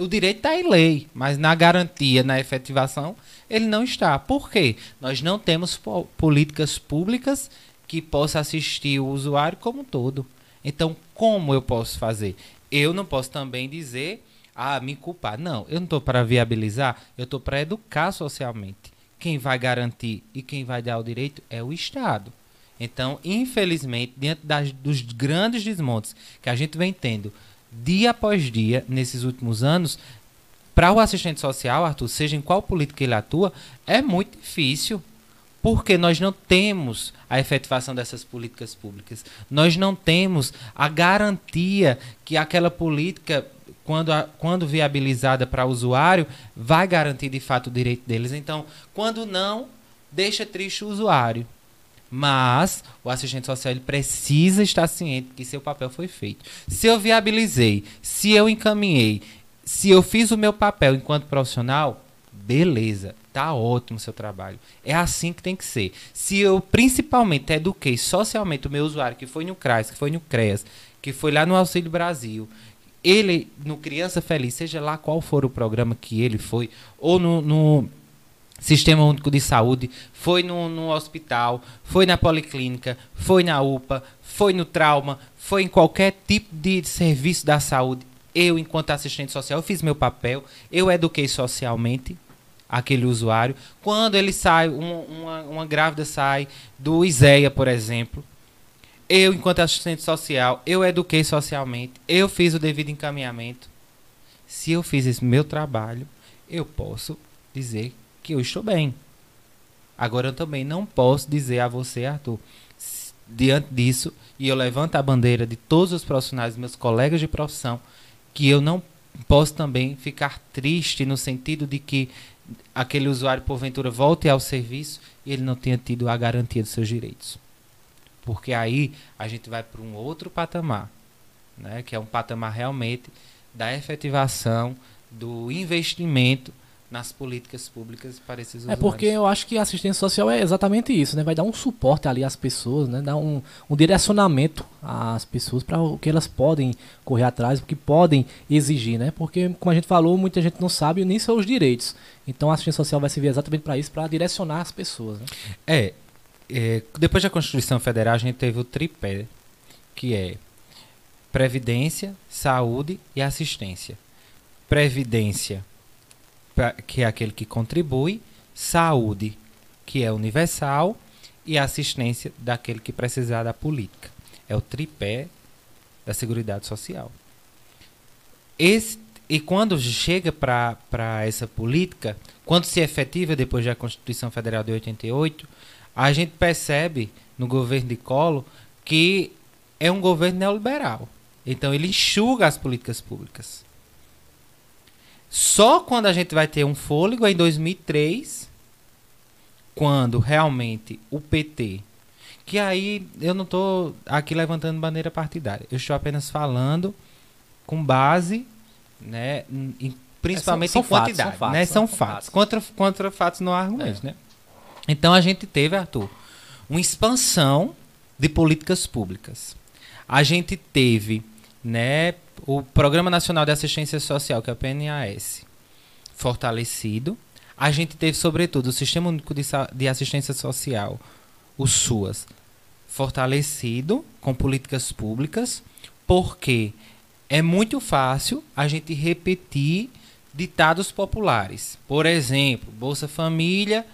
o direito está em lei, mas na garantia, na efetivação, ele não está. Por quê? Nós não temos políticas públicas que possa assistir o usuário como um todo. Então, como eu posso fazer? Eu não posso também dizer, ah, me culpar. Não, eu não estou para viabilizar, eu estou para educar socialmente. Quem vai garantir e quem vai dar o direito é o Estado. Então, infelizmente, dentro das, dos grandes desmontes que a gente vem tendo dia após dia, nesses últimos anos, para o assistente social, Arthur, seja em qual política ele atua, é muito difícil. Porque nós não temos a efetivação dessas políticas públicas. Nós não temos a garantia que aquela política quando, a, quando viabilizada para o usuário, vai garantir de fato o direito deles. Então, quando não, deixa triste o usuário. Mas o assistente social ele precisa estar ciente que seu papel foi feito. Se eu viabilizei, se eu encaminhei, se eu fiz o meu papel enquanto profissional, beleza, tá ótimo o seu trabalho. É assim que tem que ser. Se eu principalmente eduquei socialmente o meu usuário, que foi no CRAS, que foi no CREAS, que foi lá no Auxílio Brasil, ele no Criança Feliz, seja lá qual for o programa que ele foi, ou no, no Sistema Único de Saúde, foi no, no hospital, foi na policlínica, foi na UPA, foi no trauma, foi em qualquer tipo de serviço da saúde. Eu, enquanto assistente social, fiz meu papel, eu eduquei socialmente aquele usuário. Quando ele sai, uma, uma, uma grávida sai do ISEA, por exemplo, eu, enquanto assistente social, eu eduquei socialmente, eu fiz o devido encaminhamento. Se eu fiz esse meu trabalho, eu posso dizer que eu estou bem. Agora eu também não posso dizer a você, Arthur, diante disso, e eu levanto a bandeira de todos os profissionais, meus colegas de profissão, que eu não posso também ficar triste no sentido de que aquele usuário porventura volte ao serviço e ele não tenha tido a garantia dos seus direitos. Porque aí a gente vai para um outro patamar, né? que é um patamar realmente da efetivação, do investimento nas políticas públicas para esses usuários. É porque eu acho que a assistência social é exatamente isso, né? Vai dar um suporte ali às pessoas, né? Dar um, um direcionamento às pessoas para o que elas podem correr atrás, o que podem exigir, né? Porque, como a gente falou, muita gente não sabe nem seus direitos. Então a assistência social vai servir exatamente para isso, para direcionar as pessoas. Né? É, é, depois da Constituição Federal, a gente teve o tripé, que é Previdência, Saúde e Assistência. Previdência, que é aquele que contribui, saúde, que é universal, e assistência daquele que precisar da política. É o tripé da Seguridade Social. Esse, e quando chega para essa política, quando se efetiva depois da Constituição Federal de 88, a gente percebe no governo de Collor que é um governo neoliberal. Então ele enxuga as políticas públicas. Só quando a gente vai ter um fôlego é em 2003, quando realmente o PT, que aí eu não estou aqui levantando bandeira partidária, eu estou apenas falando com base, né, em, principalmente é, são, são em quantidade, fatos, né, são, são fatos, fatos. Contra, contra fatos não há argumentos, é. né? Então a gente teve, Arthur, uma expansão de políticas públicas. A gente teve, né, o Programa Nacional de Assistência Social, que é o PNAS, fortalecido. A gente teve, sobretudo, o Sistema Único de, de Assistência Social, o SUAS, fortalecido com políticas públicas, porque é muito fácil a gente repetir ditados populares. Por exemplo, Bolsa Família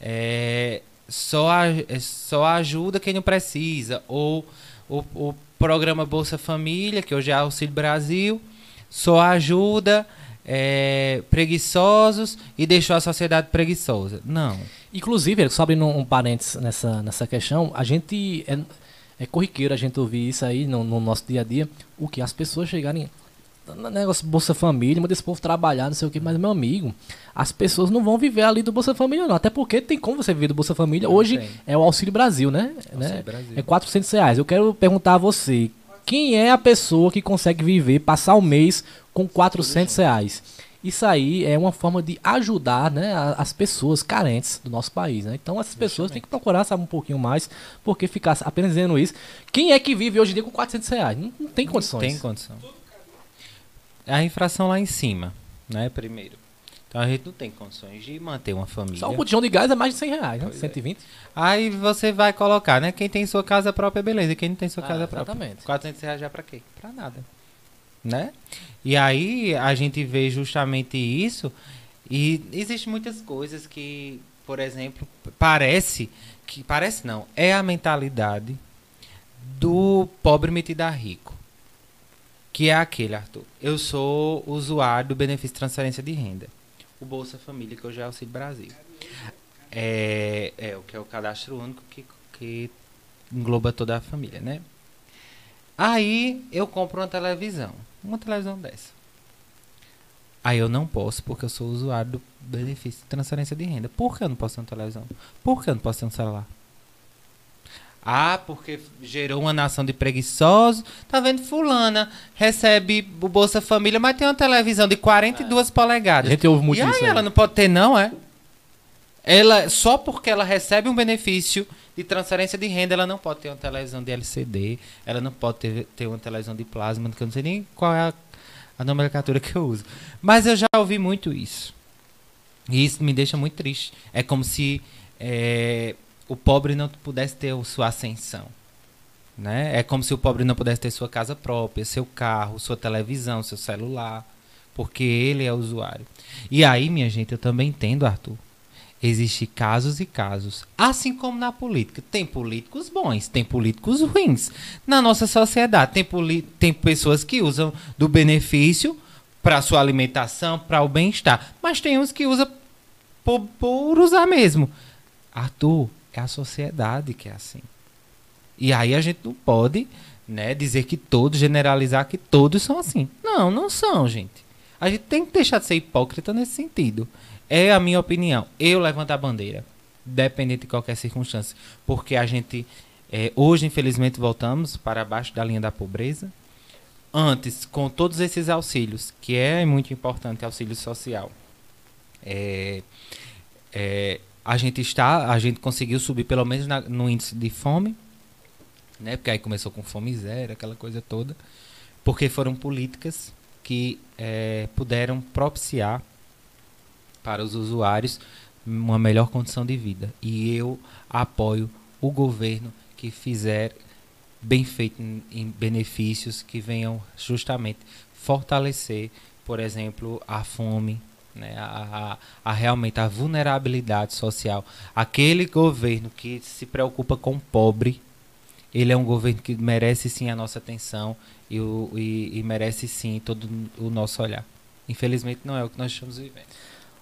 é, só, só ajuda quem não precisa. Ou o programa Bolsa Família, que hoje é Auxílio Brasil, só ajuda é, preguiçosos e deixou a sociedade preguiçosa. Não. Inclusive, só abrindo um parênteses nessa, nessa questão, a gente. É, é corriqueiro a gente ouvir isso aí no, no nosso dia a dia, o que as pessoas chegarem negócio Bolsa Família, manda esse povo trabalhar, não sei o que, mas meu amigo, as pessoas não vão viver ali do Bolsa Família, não. Até porque tem como você viver do Bolsa Família. Hoje tem. é o Auxílio Brasil, né? Auxílio né? Brasil. É 400 reais. Eu quero perguntar a você, quem é a pessoa que consegue viver, passar o mês com 400 reais? Isso aí é uma forma de ajudar né, as pessoas carentes do nosso país. Né? Então essas pessoas têm que procurar saber um pouquinho mais, porque ficar apenas dizendo isso. Quem é que vive hoje em dia com 400 reais? Não, não tem condições. Não tem condição a infração lá em cima, né? Primeiro. Então a gente não tem condições de manter uma família. Só um botijão de gás é mais de 100 reais, né? Pois 120. É. Aí você vai colocar, né? Quem tem sua casa própria, beleza. Quem não tem sua ah, casa própria. Exatamente. 400 reais já pra quê? Pra nada. Né? E aí a gente vê justamente isso. E existem muitas coisas que, por exemplo, parece que parece não, é a mentalidade do pobre metido a rico que é aquele, Arthur. Eu sou usuário do benefício de transferência de renda. O Bolsa Família, que hoje é Auxílio Brasil. É, é o que é o cadastro único que, que engloba toda a família, né? Aí eu compro uma televisão. Uma televisão dessa. Aí eu não posso, porque eu sou usuário do benefício de transferência de renda. Por que eu não posso ter uma televisão? Por que eu não posso ter um celular? Ah, porque gerou uma nação de preguiçosos. Tá vendo? Fulana recebe o Bolsa Família, mas tem uma televisão de 42 A polegadas. gente ouve muito e aí, isso aí. ela não pode ter, não, é? Ela, só porque ela recebe um benefício de transferência de renda, ela não pode ter uma televisão de LCD, ela não pode ter, ter uma televisão de plasma, que eu não sei nem qual é a, a nomenclatura que eu uso. Mas eu já ouvi muito isso. E isso me deixa muito triste. É como se é, o pobre não pudesse ter sua ascensão. Né? É como se o pobre não pudesse ter sua casa própria, seu carro, sua televisão, seu celular, porque ele é usuário. E aí, minha gente, eu também entendo, Arthur. Existem casos e casos. Assim como na política. Tem políticos bons, tem políticos ruins. Na nossa sociedade, tem, tem pessoas que usam do benefício para sua alimentação, para o bem-estar. Mas tem uns que usam por, por usar mesmo. Arthur, é a sociedade que é assim. E aí a gente não pode né, dizer que todos, generalizar que todos são assim. Não, não são, gente. A gente tem que deixar de ser hipócrita nesse sentido. É a minha opinião. Eu levanto a bandeira, dependente de qualquer circunstância. Porque a gente, é, hoje, infelizmente, voltamos para baixo da linha da pobreza. Antes, com todos esses auxílios, que é muito importante, auxílio social, é, é, a gente está, a gente conseguiu subir pelo menos na- no índice de fome, né? Porque aí começou com fome zero, aquela coisa toda, porque foram políticas que é, puderam propiciar para os usuários uma melhor condição de vida. E eu apoio o governo que fizer bem feito em, em benefícios que venham justamente fortalecer, por exemplo, a fome, né, a, a, a realmente a vulnerabilidade social. Aquele governo que se preocupa com o pobre, ele é um governo que merece sim a nossa atenção e, o, e, e merece sim todo o nosso olhar. Infelizmente não é o que nós estamos vivendo.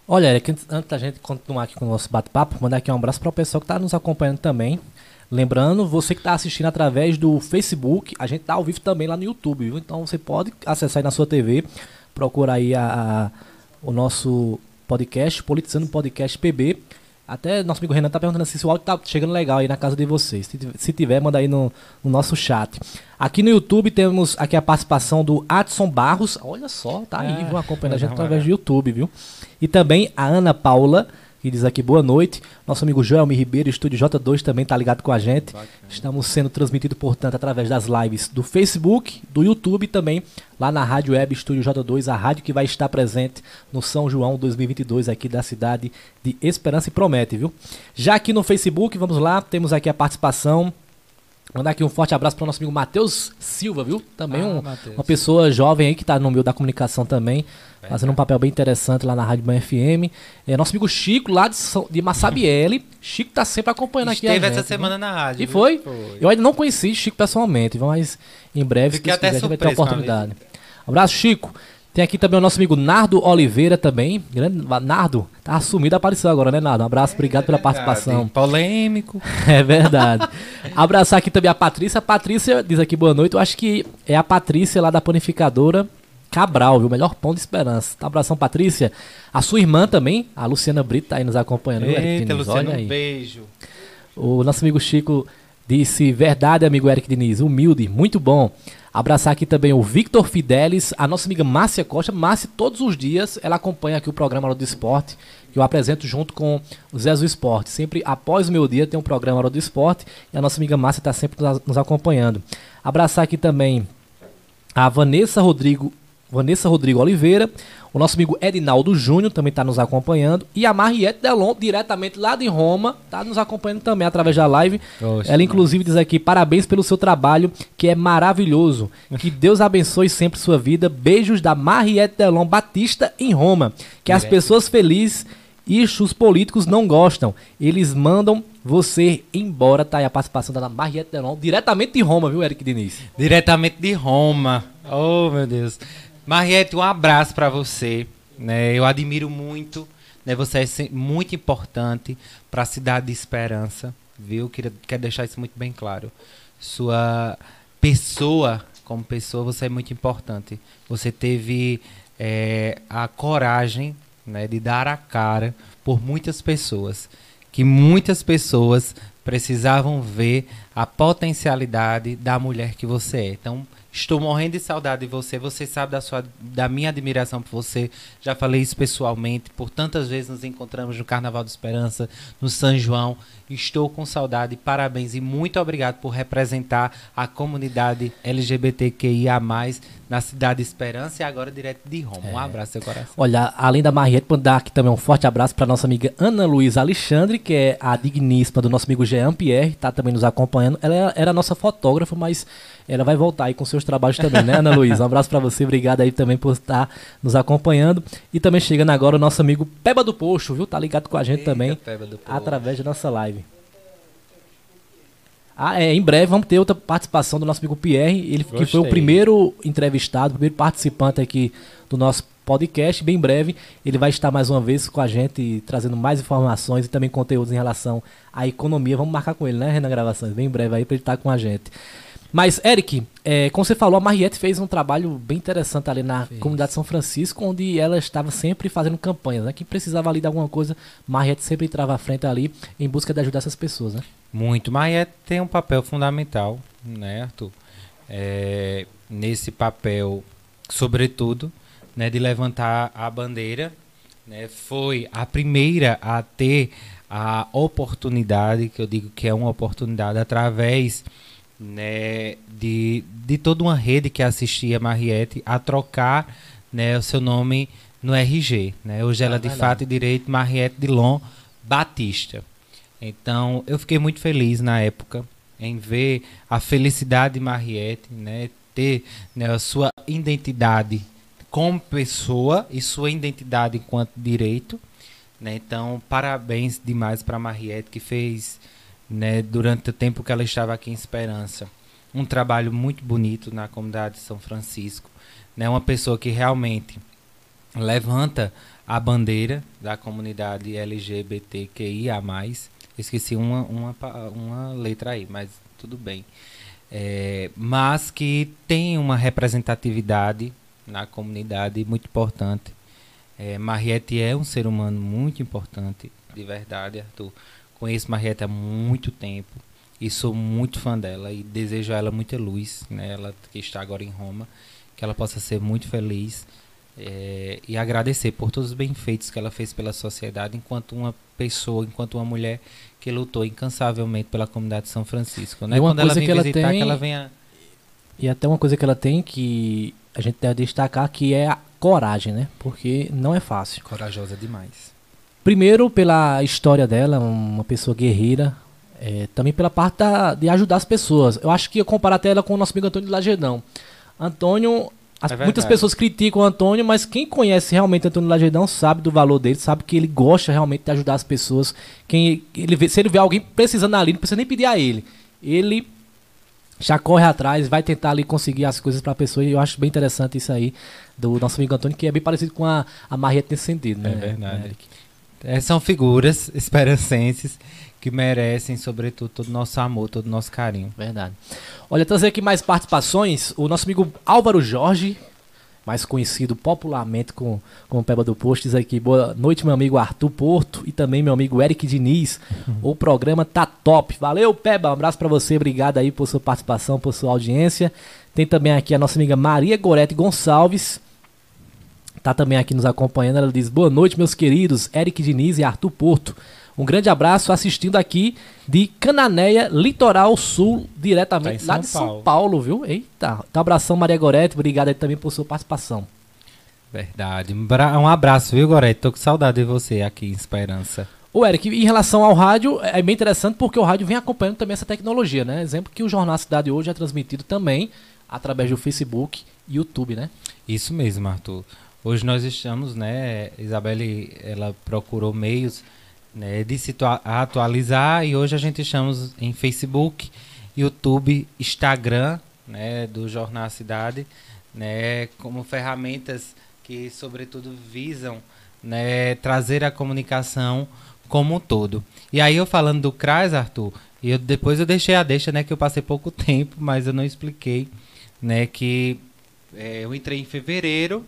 Olha, Eric, antes da gente continuar aqui com o nosso bate-papo, mandar aqui um abraço para o pessoal que está nos acompanhando também. Lembrando, você que está assistindo através do Facebook, a gente está ao vivo também lá no YouTube, viu? Então você pode acessar aí na sua TV, procurar aí a, a- o nosso podcast, Politizando Podcast PB. Até nosso amigo Renan tá perguntando assim, se o áudio tá chegando legal aí na casa de vocês. Se tiver, se tiver, manda aí no, no nosso chat. Aqui no YouTube temos aqui a participação do Adson Barros. Olha só, tá aí, Ah, viu? Acompanhando a gente através do YouTube, viu? E também a Ana Paula, que diz aqui boa noite. Nosso amigo Joelmi Ribeiro, Estúdio J2, também tá ligado com a gente. Estamos sendo transmitidos, portanto, através das lives do Facebook, do YouTube e também lá na Rádio Web Estúdio J2, a rádio que vai estar presente no São João 2022 aqui da cidade de Esperança e Promete, viu? Já aqui no Facebook, vamos lá, temos aqui a participação. Mandar aqui um forte abraço para o nosso amigo Matheus Silva, viu? Também Ah, um, uma pessoa jovem aí que está no meio da comunicação também, fazendo um papel bem interessante lá na Rádio Ban FM. É, nosso amigo Chico, lá de, São- de Massabielle. Chico tá sempre acompanhando aqui a Esteve essa viu? semana na rádio. E viu? foi? Eu ainda não conheci Chico pessoalmente, mas em breve, se Fiquei até quiser, a gente vai ter surpreso a oportunidade. Abraço, Chico. Tem aqui também o nosso amigo Nardo Oliveira também. Grande Nardo, tá assumido, apareceu agora, né, Nardo? Um abraço, obrigado pela participação. Polêmico. [laughs] É verdade. Abraçar aqui também a Patrícia. A Patrícia diz aqui boa noite. Eu acho que é a Patrícia lá da panificadora Cabral, viu? Melhor pão de esperança. Tá, abração, Patrícia. A sua irmã também, a Luciana Brito, tá aí nos acompanhando. Eita, aí. um beijo. O nosso amigo Chico disse: Verdade, amigo Eric Diniz, humilde, muito bom. Abraçar aqui também o Victor Fidelis, a nossa amiga Márcia Costa. Márcia, todos os dias, ela acompanha aqui o programa Hora do Esporte, que eu apresento junto com o Zé do Esporte. Sempre após o meu dia tem um programa Hora do Esporte e a nossa amiga Márcia está sempre nos- nos acompanhando. Abraçar aqui também a Vanessa Rodrigo, Vanessa Rodrigo Oliveira, o nosso amigo Edinaldo Júnior também está nos acompanhando e a Mariette Delon, diretamente lá de Roma, está nos acompanhando também através da live. Oxe, Ela inclusive diz aqui: "Parabéns pelo seu trabalho, que é maravilhoso. Que [laughs] Deus abençoe sempre sua vida. Beijos da Mariette Delon Batista em Roma. Que as pessoas felizes e os políticos não gostam. Eles mandam você embora." Tá aí a participação da Mariette Delon diretamente de Roma, viu, Eric Diniz? Diretamente de Roma. Oh, meu Deus. Mariette, um abraço pra você. Né? Eu admiro muito. Né? Você é muito importante para a cidade de Esperança. Viu? Quero deixar isso muito bem claro. Sua pessoa, como pessoa, você é muito importante. Você teve é, a coragem né, de dar a cara por muitas pessoas, que muitas pessoas precisavam ver a potencialidade da mulher que você é. Então, Estou morrendo de saudade de você. Você sabe da, sua, da minha admiração por você. Já falei isso pessoalmente. Por tantas vezes nos encontramos no Carnaval da Esperança, no São João. Estou com saudade. Parabéns e muito obrigado por representar a comunidade LGBTQIA na cidade de Esperança e agora direto de Roma. É. Um abraço, seu coração. Olha, além da Mariette, mandar aqui também um forte abraço para nossa amiga Ana Luísa Alexandre, que é a digníssima do nosso amigo Jean Pierre, está também nos acompanhando. Ela era nossa fotógrafa, mas ela vai voltar aí com seus trabalhos também, né, Ana Luísa? Um abraço para você, obrigado aí também por estar nos acompanhando. E também chegando agora o nosso amigo Peba do Poxo, viu? Tá ligado com a gente Eita, também, através da nossa live. Ah, é, em breve vamos ter outra participação do nosso amigo Pierre, ele Gostei. que foi o primeiro entrevistado, o primeiro participante aqui do nosso podcast. Bem breve ele vai estar mais uma vez com a gente, trazendo mais informações e também conteúdos em relação à economia. Vamos marcar com ele, né, Renan Gravações? Bem breve aí para ele estar com a gente. Mas, Eric, é, como você falou, a Mariette fez um trabalho bem interessante ali na fez. comunidade São Francisco, onde ela estava sempre fazendo campanhas, né? Quem precisava ali de alguma coisa, Mariette sempre entrava à frente ali em busca de ajudar essas pessoas, né? Muito. Mariette tem um papel fundamental, né, Arthur? É, nesse papel, sobretudo, né, de levantar a bandeira, né? Foi a primeira a ter a oportunidade, que eu digo que é uma oportunidade através né, de, de toda uma rede que assistia Mariette a trocar né, o seu nome no RG. Né? Hoje ela, é de fato e direito, Mariette Dilon Batista. Então, eu fiquei muito feliz na época em ver a felicidade de Mariette, né, ter né, a sua identidade como pessoa e sua identidade enquanto direito. Né? Então, parabéns demais para Mariette, que fez né, durante o tempo que ela estava aqui em Esperança. Um trabalho muito bonito na comunidade de São Francisco. Né, uma pessoa que realmente levanta a bandeira da comunidade LGBTQIA. Esqueci uma, uma, uma letra aí, mas tudo bem. É, mas que tem uma representatividade na comunidade muito importante. É, Mariette é um ser humano muito importante, de verdade, Arthur. Conheço Marieta há muito tempo e sou muito fã dela e desejo a ela muita luz, né? Ela que está agora em Roma, que ela possa ser muito feliz é, e agradecer por todos os benfeitos que ela fez pela sociedade enquanto uma pessoa, enquanto uma mulher que lutou incansavelmente pela comunidade de São Francisco, né? E uma Quando coisa ela vem que ela visitar, tem... que ela venha e até uma coisa que ela tem que a gente deve destacar que é a coragem, né? Porque não é fácil. Corajosa demais. Primeiro, pela história dela, uma pessoa guerreira. É, também pela parte da, de ajudar as pessoas. Eu acho que eu comparar até ela com o nosso amigo Antônio de Lagedão. Antônio, as, é muitas pessoas criticam o Antônio, mas quem conhece realmente Antônio Lagedão sabe do valor dele, sabe que ele gosta realmente de ajudar as pessoas. Quem ele vê, se ele vê alguém precisando ali, não precisa nem pedir a ele. Ele já corre atrás, vai tentar ali conseguir as coisas para a pessoa. E eu acho bem interessante isso aí do nosso amigo Antônio, que é bem parecido com a, a Marieta nesse sentido, né? É verdade. Eric? É, são figuras [laughs] esperancenses que merecem, sobretudo, todo o nosso amor, todo o nosso carinho. Verdade. Olha, trazer aqui mais participações. O nosso amigo Álvaro Jorge, mais conhecido popularmente com, o Peba do Posto, diz aqui: boa noite, meu amigo Arthur Porto e também meu amigo Eric Diniz. o programa tá top. Valeu, Peba. Um abraço para você. Obrigado aí por sua participação, por sua audiência. Tem também aqui a nossa amiga Maria Gorete Gonçalves tá também aqui nos acompanhando. Ela diz: Boa noite, meus queridos Eric Diniz e Arthur Porto. Um grande abraço assistindo aqui de Cananéia, Litoral Sul, diretamente tá lá de Paulo. São Paulo, viu? Eita. Então, abração, Maria Gorete. Obrigado aí também por sua participação. Verdade. Um abraço, viu, Gorete? Tô com saudade de você aqui em Esperança. O Eric, em relação ao rádio, é bem interessante porque o rádio vem acompanhando também essa tecnologia, né? Exemplo que o Jornal Cidade hoje é transmitido também através do Facebook e YouTube, né? Isso mesmo, Arthur. Hoje nós estamos, né, Isabelle, ela procurou meios né, de se atualizar e hoje a gente estamos em Facebook, YouTube, Instagram, né, do Jornal Cidade, né, como ferramentas que sobretudo visam, né, trazer a comunicação como um todo. E aí eu falando do CRAS, Arthur, e eu, depois eu deixei a deixa, né, que eu passei pouco tempo, mas eu não expliquei, né, que é, eu entrei em fevereiro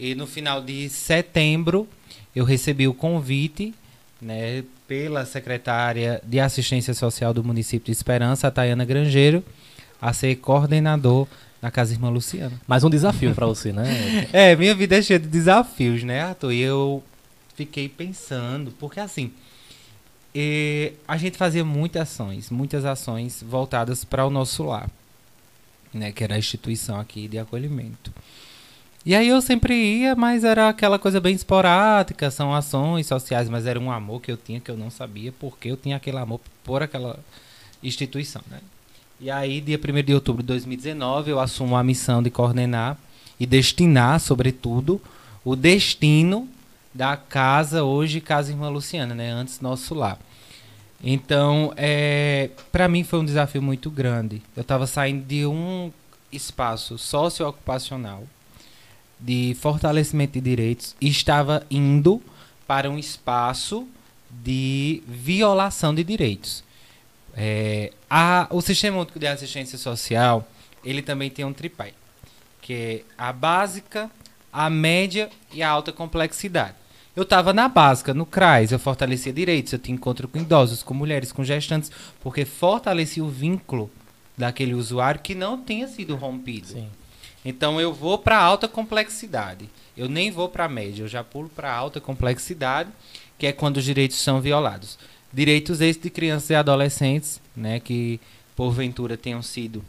E no final de setembro eu recebi o convite, né, pela secretária de Assistência Social do município de Esperança, a Tayana Grangeiro, a ser coordenador na Casa Irmã Luciana. Mais um desafio para você, né? [laughs] é, minha vida é cheia de desafios, né, Arthur? E eu fiquei pensando, porque assim, e a gente fazia muitas ações, muitas ações voltadas para o nosso lar, né, que era a instituição aqui de acolhimento. E aí eu sempre ia, mas era aquela coisa bem esporádica, são ações sociais, mas era um amor que eu tinha que eu não sabia porque eu tinha aquele amor por aquela instituição, né? E aí, dia 1 de outubro de 2019, eu assumo a missão de coordenar e destinar, sobretudo, o destino da casa, hoje Casa Irmã Luciana, né? Antes nosso lar. Então, é, para mim foi um desafio muito grande. Eu estava saindo de um espaço socioocupacional de fortalecimento de direitos estava indo para um espaço de violação de direitos. É, a, o Sistema Único de Assistência Social, ele também tem um tripé, que é a básica, a média e a alta complexidade. Eu estava na básica, no CRAS, eu fortalecia direitos, eu tinha encontro com idosos, com mulheres, com gestantes, porque fortalecia o vínculo daquele usuário que não tinha sido rompido. Sim. Então eu vou para alta complexidade. Eu nem vou para média, eu já pulo para alta complexidade, que é quando os direitos são violados. Direitos esses de crianças e adolescentes, né, que porventura tenham sido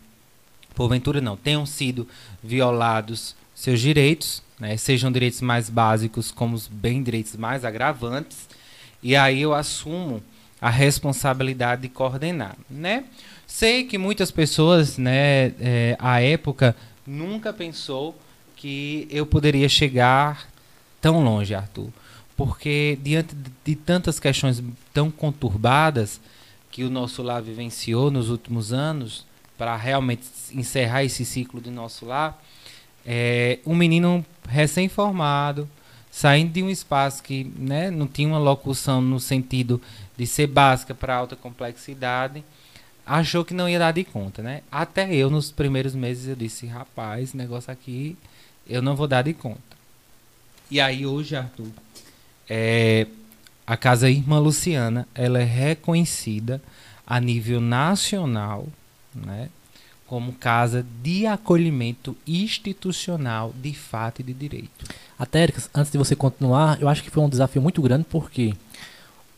porventura não, tenham sido violados seus direitos, né, sejam direitos mais básicos como os bem direitos mais agravantes, e aí eu assumo a responsabilidade de coordenar, né? Sei que muitas pessoas, né, é, à época nunca pensou que eu poderia chegar tão longe, Arthur. Porque diante de tantas questões tão conturbadas que o nosso lar vivenciou nos últimos anos, para realmente encerrar esse ciclo de nosso lar, é, um menino recém-formado, saindo de um espaço que né, não tinha uma locução no sentido de ser básica para alta complexidade, achou que não ia dar de conta, né? Até eu, nos primeiros meses, eu disse, rapaz, negócio aqui, eu não vou dar de conta. E aí, hoje, Arthur, é, a Casa Irmã Luciana, ela é reconhecida a nível nacional, né? Como casa de acolhimento institucional de fato e de direito. Até, antes de você continuar, eu acho que foi um desafio muito grande porque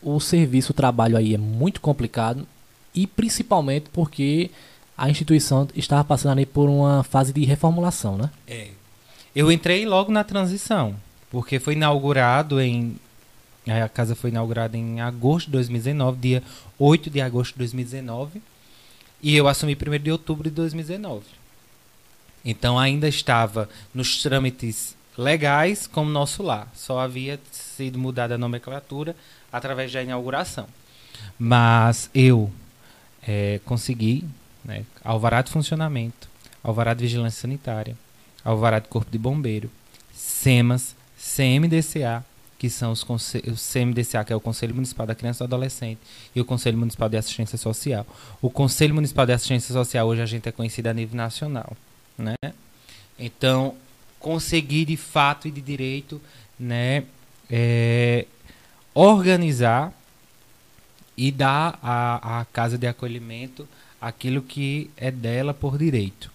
o serviço, o trabalho aí é muito complicado e principalmente porque a instituição estava passando ali por uma fase de reformulação, né? É. Eu entrei logo na transição, porque foi inaugurado em a casa foi inaugurada em agosto de 2019, dia 8 de agosto de 2019, e eu assumi 1 de outubro de 2019. Então ainda estava nos trâmites legais como nosso lar, só havia sido mudada a nomenclatura através da inauguração. Mas eu é, conseguir né, alvará de funcionamento, alvará de vigilância sanitária, alvará de corpo de bombeiro, SEMAS, CMDCA, que são os o CMDCA, que é o Conselho Municipal da Criança e do Adolescente, e o Conselho Municipal de Assistência Social. O Conselho Municipal de Assistência Social hoje a gente é conhecido a nível nacional, né? Então, conseguir de fato e de direito, né, é, organizar e dar à, à casa de acolhimento aquilo que é dela por direito.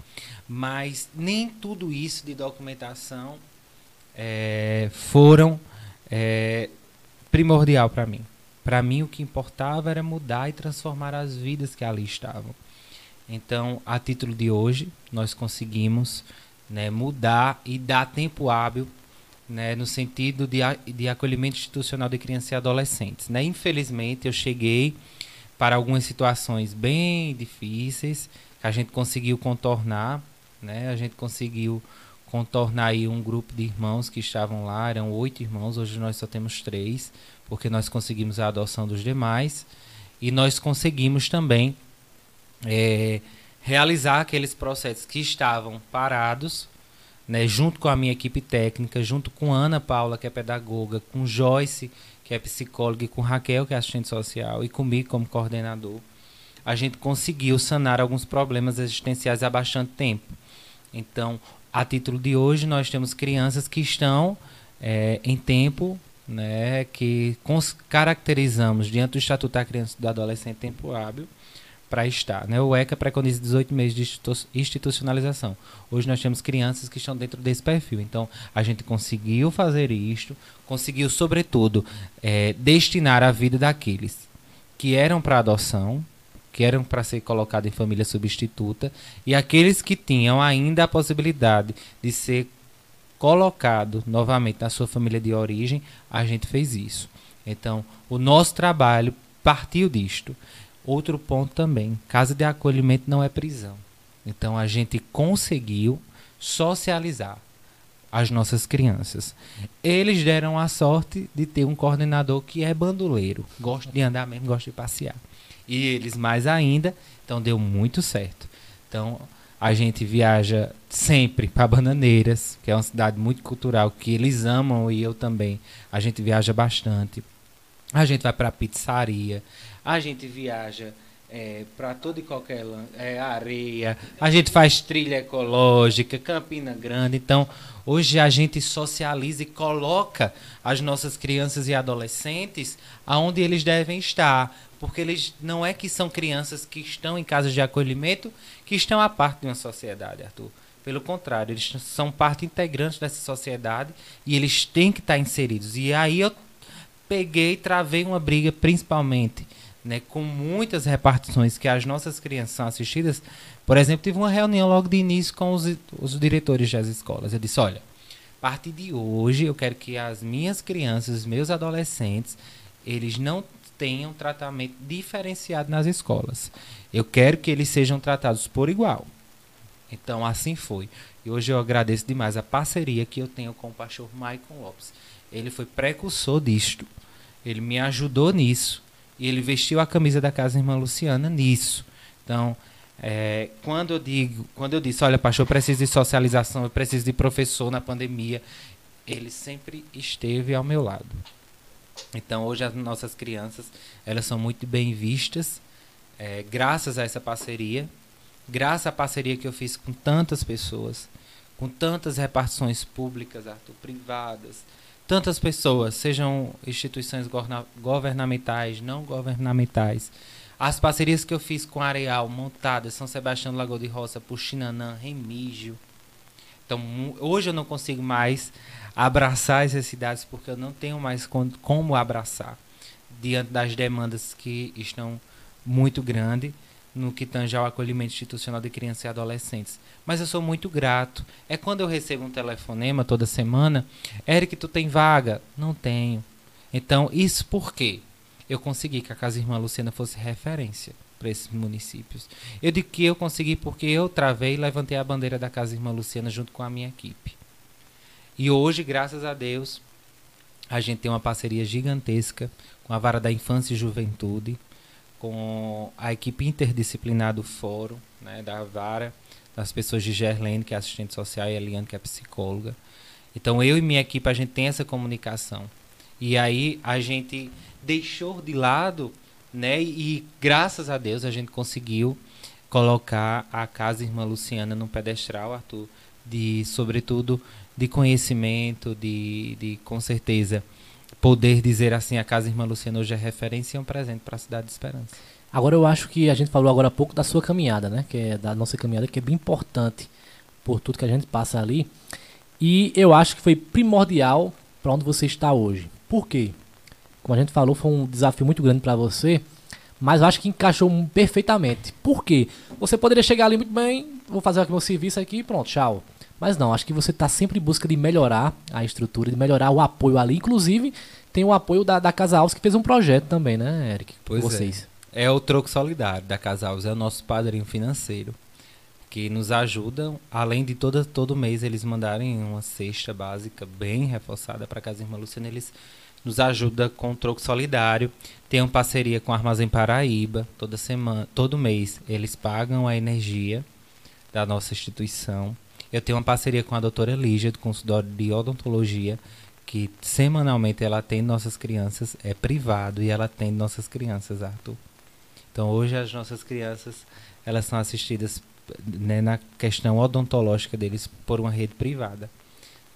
Mas nem tudo isso de documentação é, foram é, primordial para mim. Para mim, o que importava era mudar e transformar as vidas que ali estavam. Então, a título de hoje, nós conseguimos né, mudar e dar tempo hábil né, no sentido de, de acolhimento institucional de crianças e adolescentes. Né? Infelizmente, eu cheguei para algumas situações bem difíceis que a gente conseguiu contornar, né? A gente conseguiu contornar aí um grupo de irmãos que estavam lá, eram oito irmãos, hoje nós só temos três, porque nós conseguimos a adoção dos demais e nós conseguimos também é, realizar aqueles processos que estavam parados né, junto com a minha equipe técnica, junto com Ana Paula, que é pedagoga, com Joyce, que é psicóloga, e com Raquel, que é assistente social, e comigo como coordenador, a gente conseguiu sanar alguns problemas existenciais há bastante tempo. Então, a título de hoje, nós temos crianças que estão é, em tempo né, que caracterizamos diante do Estatuto da Criança e do Adolescente tempo hábil para estar. Né? O ECA preconiza 18 meses de institucionalização. Hoje nós temos crianças que estão dentro desse perfil. Então, a gente conseguiu fazer isto, conseguiu, sobretudo, é, destinar a vida daqueles que eram para adoção, que eram para ser colocados em família substituta, e aqueles que tinham ainda a possibilidade de ser colocado novamente na sua família de origem, a gente fez isso. Então, o nosso trabalho partiu disto. Outro ponto também: casa de acolhimento não é prisão. Então, a gente conseguiu socializar as nossas crianças. Eles deram a sorte de ter um coordenador que é bandoleiro, gosta de andar mesmo, gosta de passear. E eles mais ainda, então deu muito certo. Então, a gente viaja sempre para Bananeiras, que é uma cidade muito cultural, que eles amam e eu também. A gente viaja bastante. A gente vai para pizzaria. A gente viaja é, para todo e qualquer é, areia. A gente faz trilha ecológica, Campina Grande. Então, hoje a gente socializa e coloca as nossas crianças e adolescentes aonde eles devem estar porque eles não é que são crianças que estão em casas de acolhimento que estão à parte de uma sociedade, Arthur. Pelo contrário, eles são parte integrante dessa sociedade e eles têm que estar inseridos. E aí eu peguei e travei uma briga, principalmente, né, com muitas repartições que as nossas crianças são assistidas. Por exemplo, tive uma reunião logo de início com os, os diretores das escolas. Eu disse: olha, a partir de hoje eu quero que as minhas crianças, os meus adolescentes, eles não tenham tratamento diferenciado nas escolas. Eu quero que eles sejam tratados por igual. Então, assim foi. E hoje eu agradeço demais a parceria que eu tenho com o pastor Maicon Lopes. Ele foi precursor disto. Ele me ajudou nisso. E ele vestiu a camisa da Casa Irmã Luciana nisso. Então, é, quando eu digo, quando eu disse, olha, pastor, eu preciso de socialização, eu preciso de professor na pandemia, ele sempre esteve ao meu lado. Então hoje as nossas crianças elas são muito bem vistas, é, graças a essa parceria, graças à parceria que eu fiz com tantas pessoas, com tantas repartições públicas, Arthur, privadas, tantas pessoas, sejam instituições governamentais, não governamentais. As parcerias que eu fiz com Areal, Montada, São Sebastião do Lagoa de Roça, Puxinanã, Remígio. Então, hoje eu não consigo mais abraçar essas cidades porque eu não tenho mais como abraçar diante das demandas que estão muito grandes no que tange ao acolhimento institucional de crianças e adolescentes. Mas eu sou muito grato. É quando eu recebo um telefonema toda semana, Eric, tu tem vaga? Não tenho. Então, isso por quê? Eu consegui que a Casa Irmã Luciana fosse referência para esses municípios. Eu digo que eu consegui porque eu travei e levantei a bandeira da Casa Irmã Luciana junto com a minha equipe. E hoje, graças a Deus, a gente tem uma parceria gigantesca com a Vara da Infância e Juventude, com a equipe interdisciplinar do Fórum, né, da Vara, das pessoas de Gerlene, que é assistente social, e Eliane, que é psicóloga. Então, eu e minha equipe, a gente tem essa comunicação. E aí, a gente deixou de lado, né, e graças a Deus, a gente conseguiu colocar a Casa Irmã Luciana no pedestral, Arthur, de, sobretudo, de conhecimento, de, de com certeza poder dizer assim a Casa Irmã Luciana hoje é referência e um presente para a cidade de Esperança. Agora eu acho que a gente falou agora há pouco da sua caminhada, né? Que é da nossa caminhada, que é bem importante por tudo que a gente passa ali. E eu acho que foi primordial para onde você está hoje. Por quê? Como a gente falou, foi um desafio muito grande para você, mas eu acho que encaixou perfeitamente. Por quê? Você poderia chegar ali muito bem, vou fazer aqui meu serviço aqui pronto, tchau. Mas não, acho que você está sempre em busca de melhorar a estrutura, de melhorar o apoio ali. Inclusive, tem o apoio da, da Casa Alves, que fez um projeto também, né, Eric? Pois vocês. É. é o troco solidário da Casa Alves, é o nosso padrinho financeiro. Que nos ajuda, além de todo, todo mês eles mandarem uma cesta básica bem reforçada para a Casa Irmã Luciana, eles nos ajuda com o troco solidário. Tem uma parceria com o Armazém Paraíba, toda semana, todo mês eles pagam a energia da nossa instituição. Eu tenho uma parceria com a doutora Lígia, do consultório de odontologia, que semanalmente ela atende nossas crianças, é privado, e ela atende nossas crianças, Arthur. Então hoje as nossas crianças, elas são assistidas né, na questão odontológica deles por uma rede privada.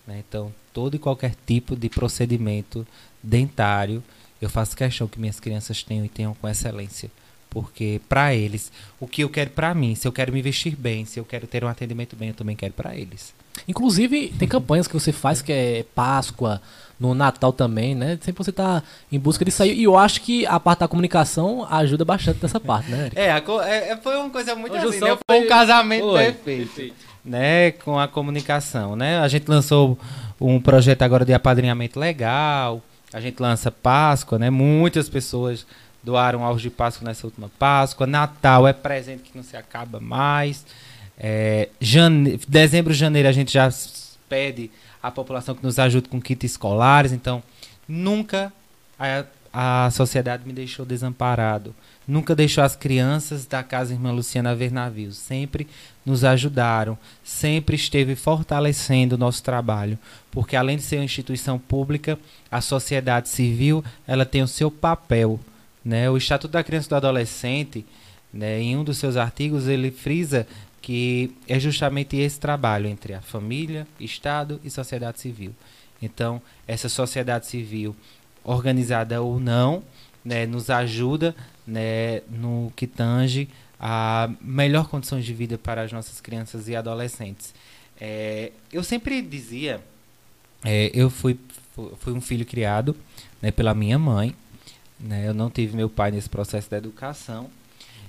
Né? Então, todo e qualquer tipo de procedimento dentário, eu faço questão que minhas crianças tenham e tenham com excelência. Porque para eles, o que eu quero para mim, se eu quero me vestir bem, se eu quero ter um atendimento bem, eu também quero para eles. Inclusive, tem campanhas que você faz que é Páscoa, no Natal também, né? Sempre você tá em busca disso aí. E eu acho que a parte da comunicação ajuda bastante nessa parte, né? Eric? É, a, é, é, foi uma coisa muito assim, né? Foi um casamento foi. perfeito, perfeito, né? Com a comunicação, né? A gente lançou um projeto agora de apadrinhamento legal. A gente lança Páscoa, né? Muitas pessoas doaram aos de Páscoa nessa última Páscoa. Natal é presente que não se acaba mais. É, jane... Dezembro, janeiro a gente já pede a população que nos ajude com kits escolares. Então, nunca a, a sociedade me deixou desamparado. Nunca deixou as crianças da Casa Irmã Luciana ver navios. Sempre nos ajudaram, sempre esteve fortalecendo o nosso trabalho, porque além de ser uma instituição pública, a sociedade civil ela tem o seu papel né? O Estatuto da Criança e do Adolescente, né, em um dos seus artigos, ele frisa que é justamente esse trabalho entre a família, Estado e sociedade civil. Então, essa sociedade civil, organizada ou não, né, nos ajuda né, no que tange a melhor condições de vida para as nossas crianças e adolescentes. É, eu sempre dizia, é, eu fui, fui um filho criado né, pela minha mãe, né? Eu não tive meu pai nesse processo da educação.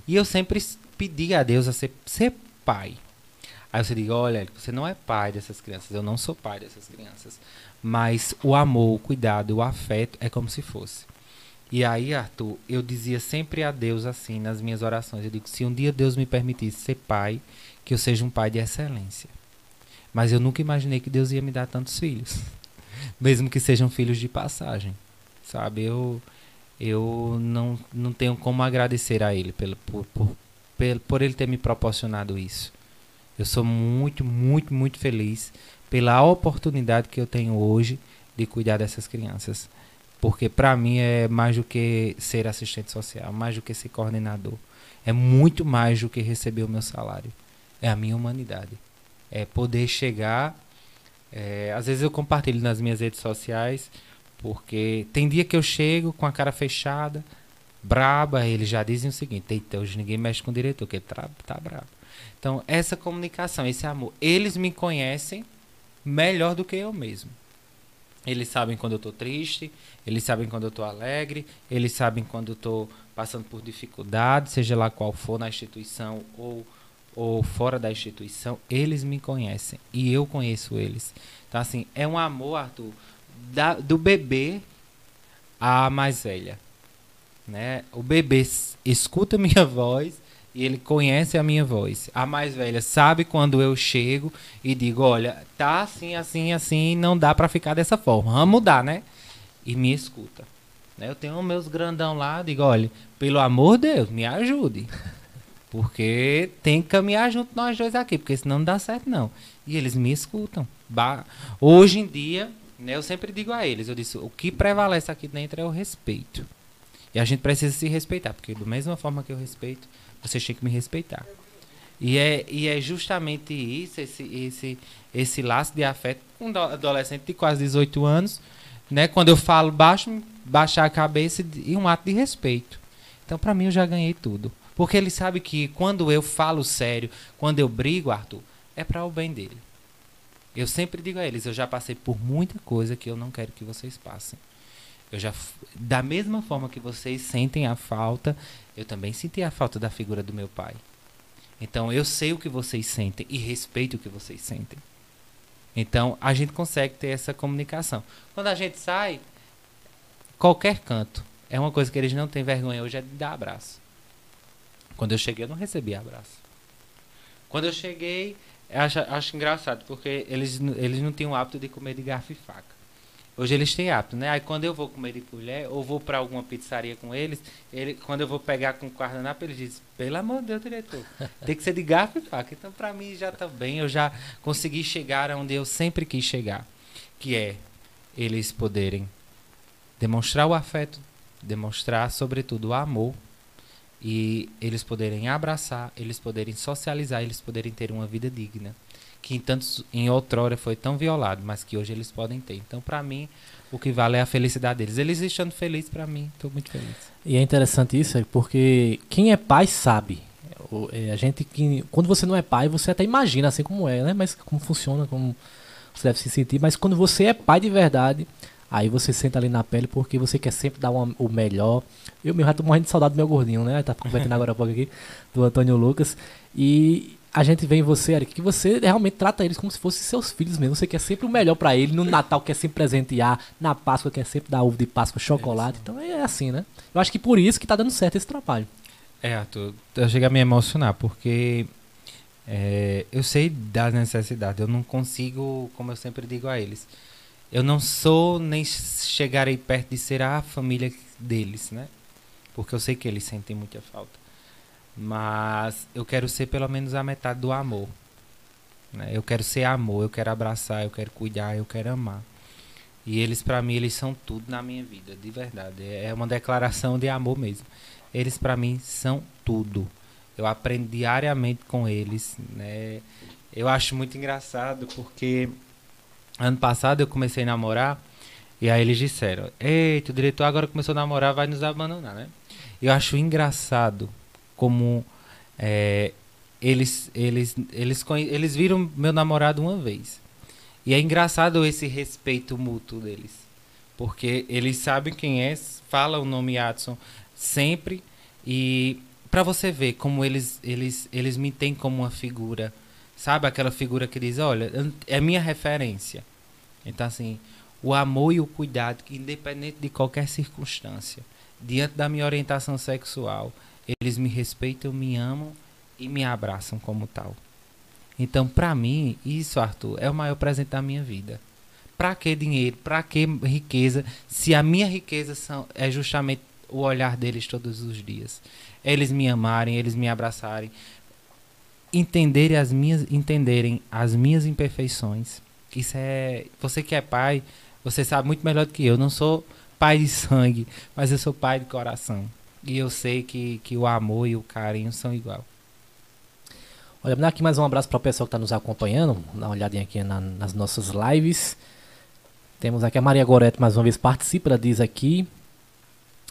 E eu sempre pedi a Deus a ser, ser pai. Aí você diga, olha, você não é pai dessas crianças, eu não sou pai dessas crianças. Mas o amor, o cuidado, o afeto é como se fosse. E aí, Arthur, eu dizia sempre a Deus assim nas minhas orações. Eu digo, se um dia Deus me permitisse ser pai, que eu seja um pai de excelência. Mas eu nunca imaginei que Deus ia me dar tantos filhos. [laughs] Mesmo que sejam filhos de passagem. Sabe? Eu, eu não, não tenho como agradecer a ele pelo, por, por, por, ele ter me proporcionado isso. Eu sou muito, muito, muito feliz pela oportunidade que eu tenho hoje de cuidar dessas crianças. Porque para mim é mais do que ser assistente social, mais do que ser coordenador. É muito mais do que receber o meu salário. É a minha humanidade. É poder chegar. É, às vezes eu compartilho nas minhas redes sociais porque tem dia que eu chego com a cara fechada, braba, eles já dizem o seguinte: Eita, hoje ninguém mexe com o diretor, que tá, tá brabo. Então, essa comunicação, esse amor, eles me conhecem melhor do que eu mesmo. Eles sabem quando eu estou triste, eles sabem quando eu estou alegre, eles sabem quando eu estou passando por dificuldade, seja lá qual for na instituição ou, ou fora da instituição, eles me conhecem e eu conheço eles. Então, assim, é um amor, Arthur, da, do bebê à mais velha. Né? O bebê escuta minha voz e ele conhece a minha voz. A mais velha sabe quando eu chego e digo, olha, tá assim, assim, assim, não dá para ficar dessa forma. Vamos mudar, né? E me escuta. Né? Eu tenho meus grandão lá, digo, olha, pelo amor de Deus, me ajude. [laughs] Porque tem que caminhar junto nós dois aqui, porque senão não dá certo não. E eles me escutam. Hoje em dia, eu sempre digo a eles, eu disse, o que prevalece aqui dentro é o respeito. E a gente precisa se respeitar, porque da mesma forma que eu respeito, você tem que me respeitar. E é, e é justamente isso, esse, esse, esse laço de afeto com um adolescente de quase 18 anos, né? Quando eu falo baixo, baixar a cabeça e um ato de respeito. Então, para mim, eu já ganhei tudo. Porque ele sabe que quando eu falo sério, quando eu brigo, Arthur, é para o bem dele. Eu sempre digo a eles, eu já passei por muita coisa que eu não quero que vocês passem. Eu já da mesma forma que vocês sentem a falta, eu também senti a falta da figura do meu pai. Então eu sei o que vocês sentem e respeito o que vocês sentem. Então a gente consegue ter essa comunicação. Quando a gente sai, qualquer canto, é uma coisa que eles não têm vergonha hoje é de dar abraço. Quando eu cheguei, eu não recebi abraço. Quando eu cheguei, acho, acho engraçado, porque eles, eles não tinham o hábito de comer de garfo e faca. Hoje eles têm hábito, né? Aí quando eu vou comer de colher, ou vou para alguma pizzaria com eles, ele, quando eu vou pegar com o guardanapo, eles dizem, pelo amor de Deus, diretor, [laughs] tem que ser de garfo e faca. Então, para mim, já está bem, eu já consegui chegar onde eu sempre quis chegar, que é eles poderem demonstrar o afeto, demonstrar, sobretudo, o amor, e eles poderem abraçar, eles poderem socializar, eles poderem ter uma vida digna, que em tantos em outrora foi tão violado, mas que hoje eles podem ter. Então, para mim, o que vale é a felicidade deles. Eles estando felizes, para mim, estou muito feliz. E é interessante isso, porque quem é pai sabe. É, a gente que quando você não é pai, você até imagina assim como é, né? Mas como funciona, como você deve se sentir. Mas quando você é pai de verdade, aí você senta ali na pele porque você quer sempre dar uma, o melhor. Eu mesmo já tô morrendo de saudade do meu gordinho, né? Tá completando agora um pouco aqui, do Antônio Lucas. E a gente vê em você, Eric, que você realmente trata eles como se fossem seus filhos mesmo. Você quer sempre o melhor para ele. No Natal quer sempre presentear, na Páscoa quer sempre dar ovo de Páscoa, chocolate. É então é assim, né? Eu acho que por isso que tá dando certo esse trabalho. É, Arthur, eu chego a me emocionar, porque é, eu sei das necessidades. Eu não consigo, como eu sempre digo a eles, eu não sou nem chegarei perto de ser a família deles, né? Porque eu sei que eles sentem muita falta. Mas eu quero ser pelo menos a metade do amor. Né? Eu quero ser amor, eu quero abraçar, eu quero cuidar, eu quero amar. E eles, para mim, eles são tudo na minha vida, de verdade. É uma declaração de amor mesmo. Eles, para mim, são tudo. Eu aprendo diariamente com eles, né? Eu acho muito engraçado porque ano passado eu comecei a namorar e aí eles disseram: Eita, o diretor agora começou a namorar, vai nos abandonar, né? Eu acho engraçado como é, eles, eles, eles, eles viram meu namorado uma vez. E é engraçado esse respeito mútuo deles. Porque eles sabem quem é, falam o nome Adson sempre. E para você ver como eles, eles, eles me têm como uma figura. Sabe aquela figura que diz: olha, é minha referência. Então, assim, o amor e o cuidado, independente de qualquer circunstância, diante da minha orientação sexual, eles me respeitam, me amam e me abraçam como tal. Então, para mim, isso, Arthur, é o maior presente da minha vida. Para que dinheiro? Para que riqueza? Se a minha riqueza são, é justamente o olhar deles todos os dias. Eles me amarem, eles me abraçarem, entenderem as minhas, entenderem as minhas imperfeições. Isso é, você que é pai, você sabe muito melhor do que eu. Não sou pai de sangue, mas eu sou pai de coração. E eu sei que, que o amor e o carinho são igual. Olha, aqui mais um abraço para o pessoal que está nos acompanhando. Dá uma olhadinha aqui na, nas nossas lives. Temos aqui a Maria Goreto mais uma vez participa, ela diz aqui.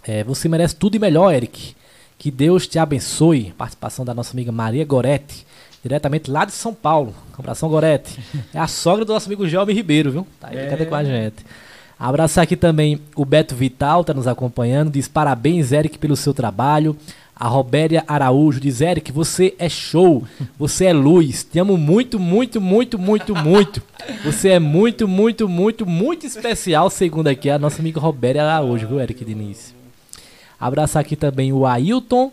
É, você merece tudo e melhor, Eric. Que Deus te abençoe. Participação da nossa amiga Maria Goretti, diretamente lá de São Paulo. Abração, Goretti. É a sogra do nosso amigo Jovem Ribeiro, viu? Tá aí é. com a gente. Abraçar aqui também o Beto Vital, tá nos acompanhando. Diz parabéns, Eric, pelo seu trabalho. A Robéria Araújo diz: Eric, você é show, você é luz. Te amo muito, muito, muito, muito, muito. Você é muito, muito, muito, muito especial, segundo aqui a nossa amiga Robéria Araújo, viu, Eric Diniz? Abraçar aqui também o Ailton,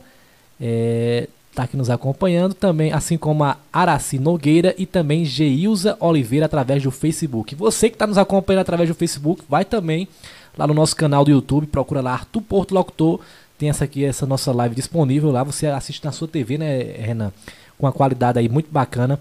é, tá aqui nos acompanhando também, assim como a Araci Nogueira e também Geilza Oliveira através do Facebook. Você que está nos acompanhando através do Facebook, vai também lá no nosso canal do YouTube, procura lá Arthur Porto Locutor tem essa aqui, essa nossa live disponível lá. Você assiste na sua TV, né, Renan? Com a qualidade aí muito bacana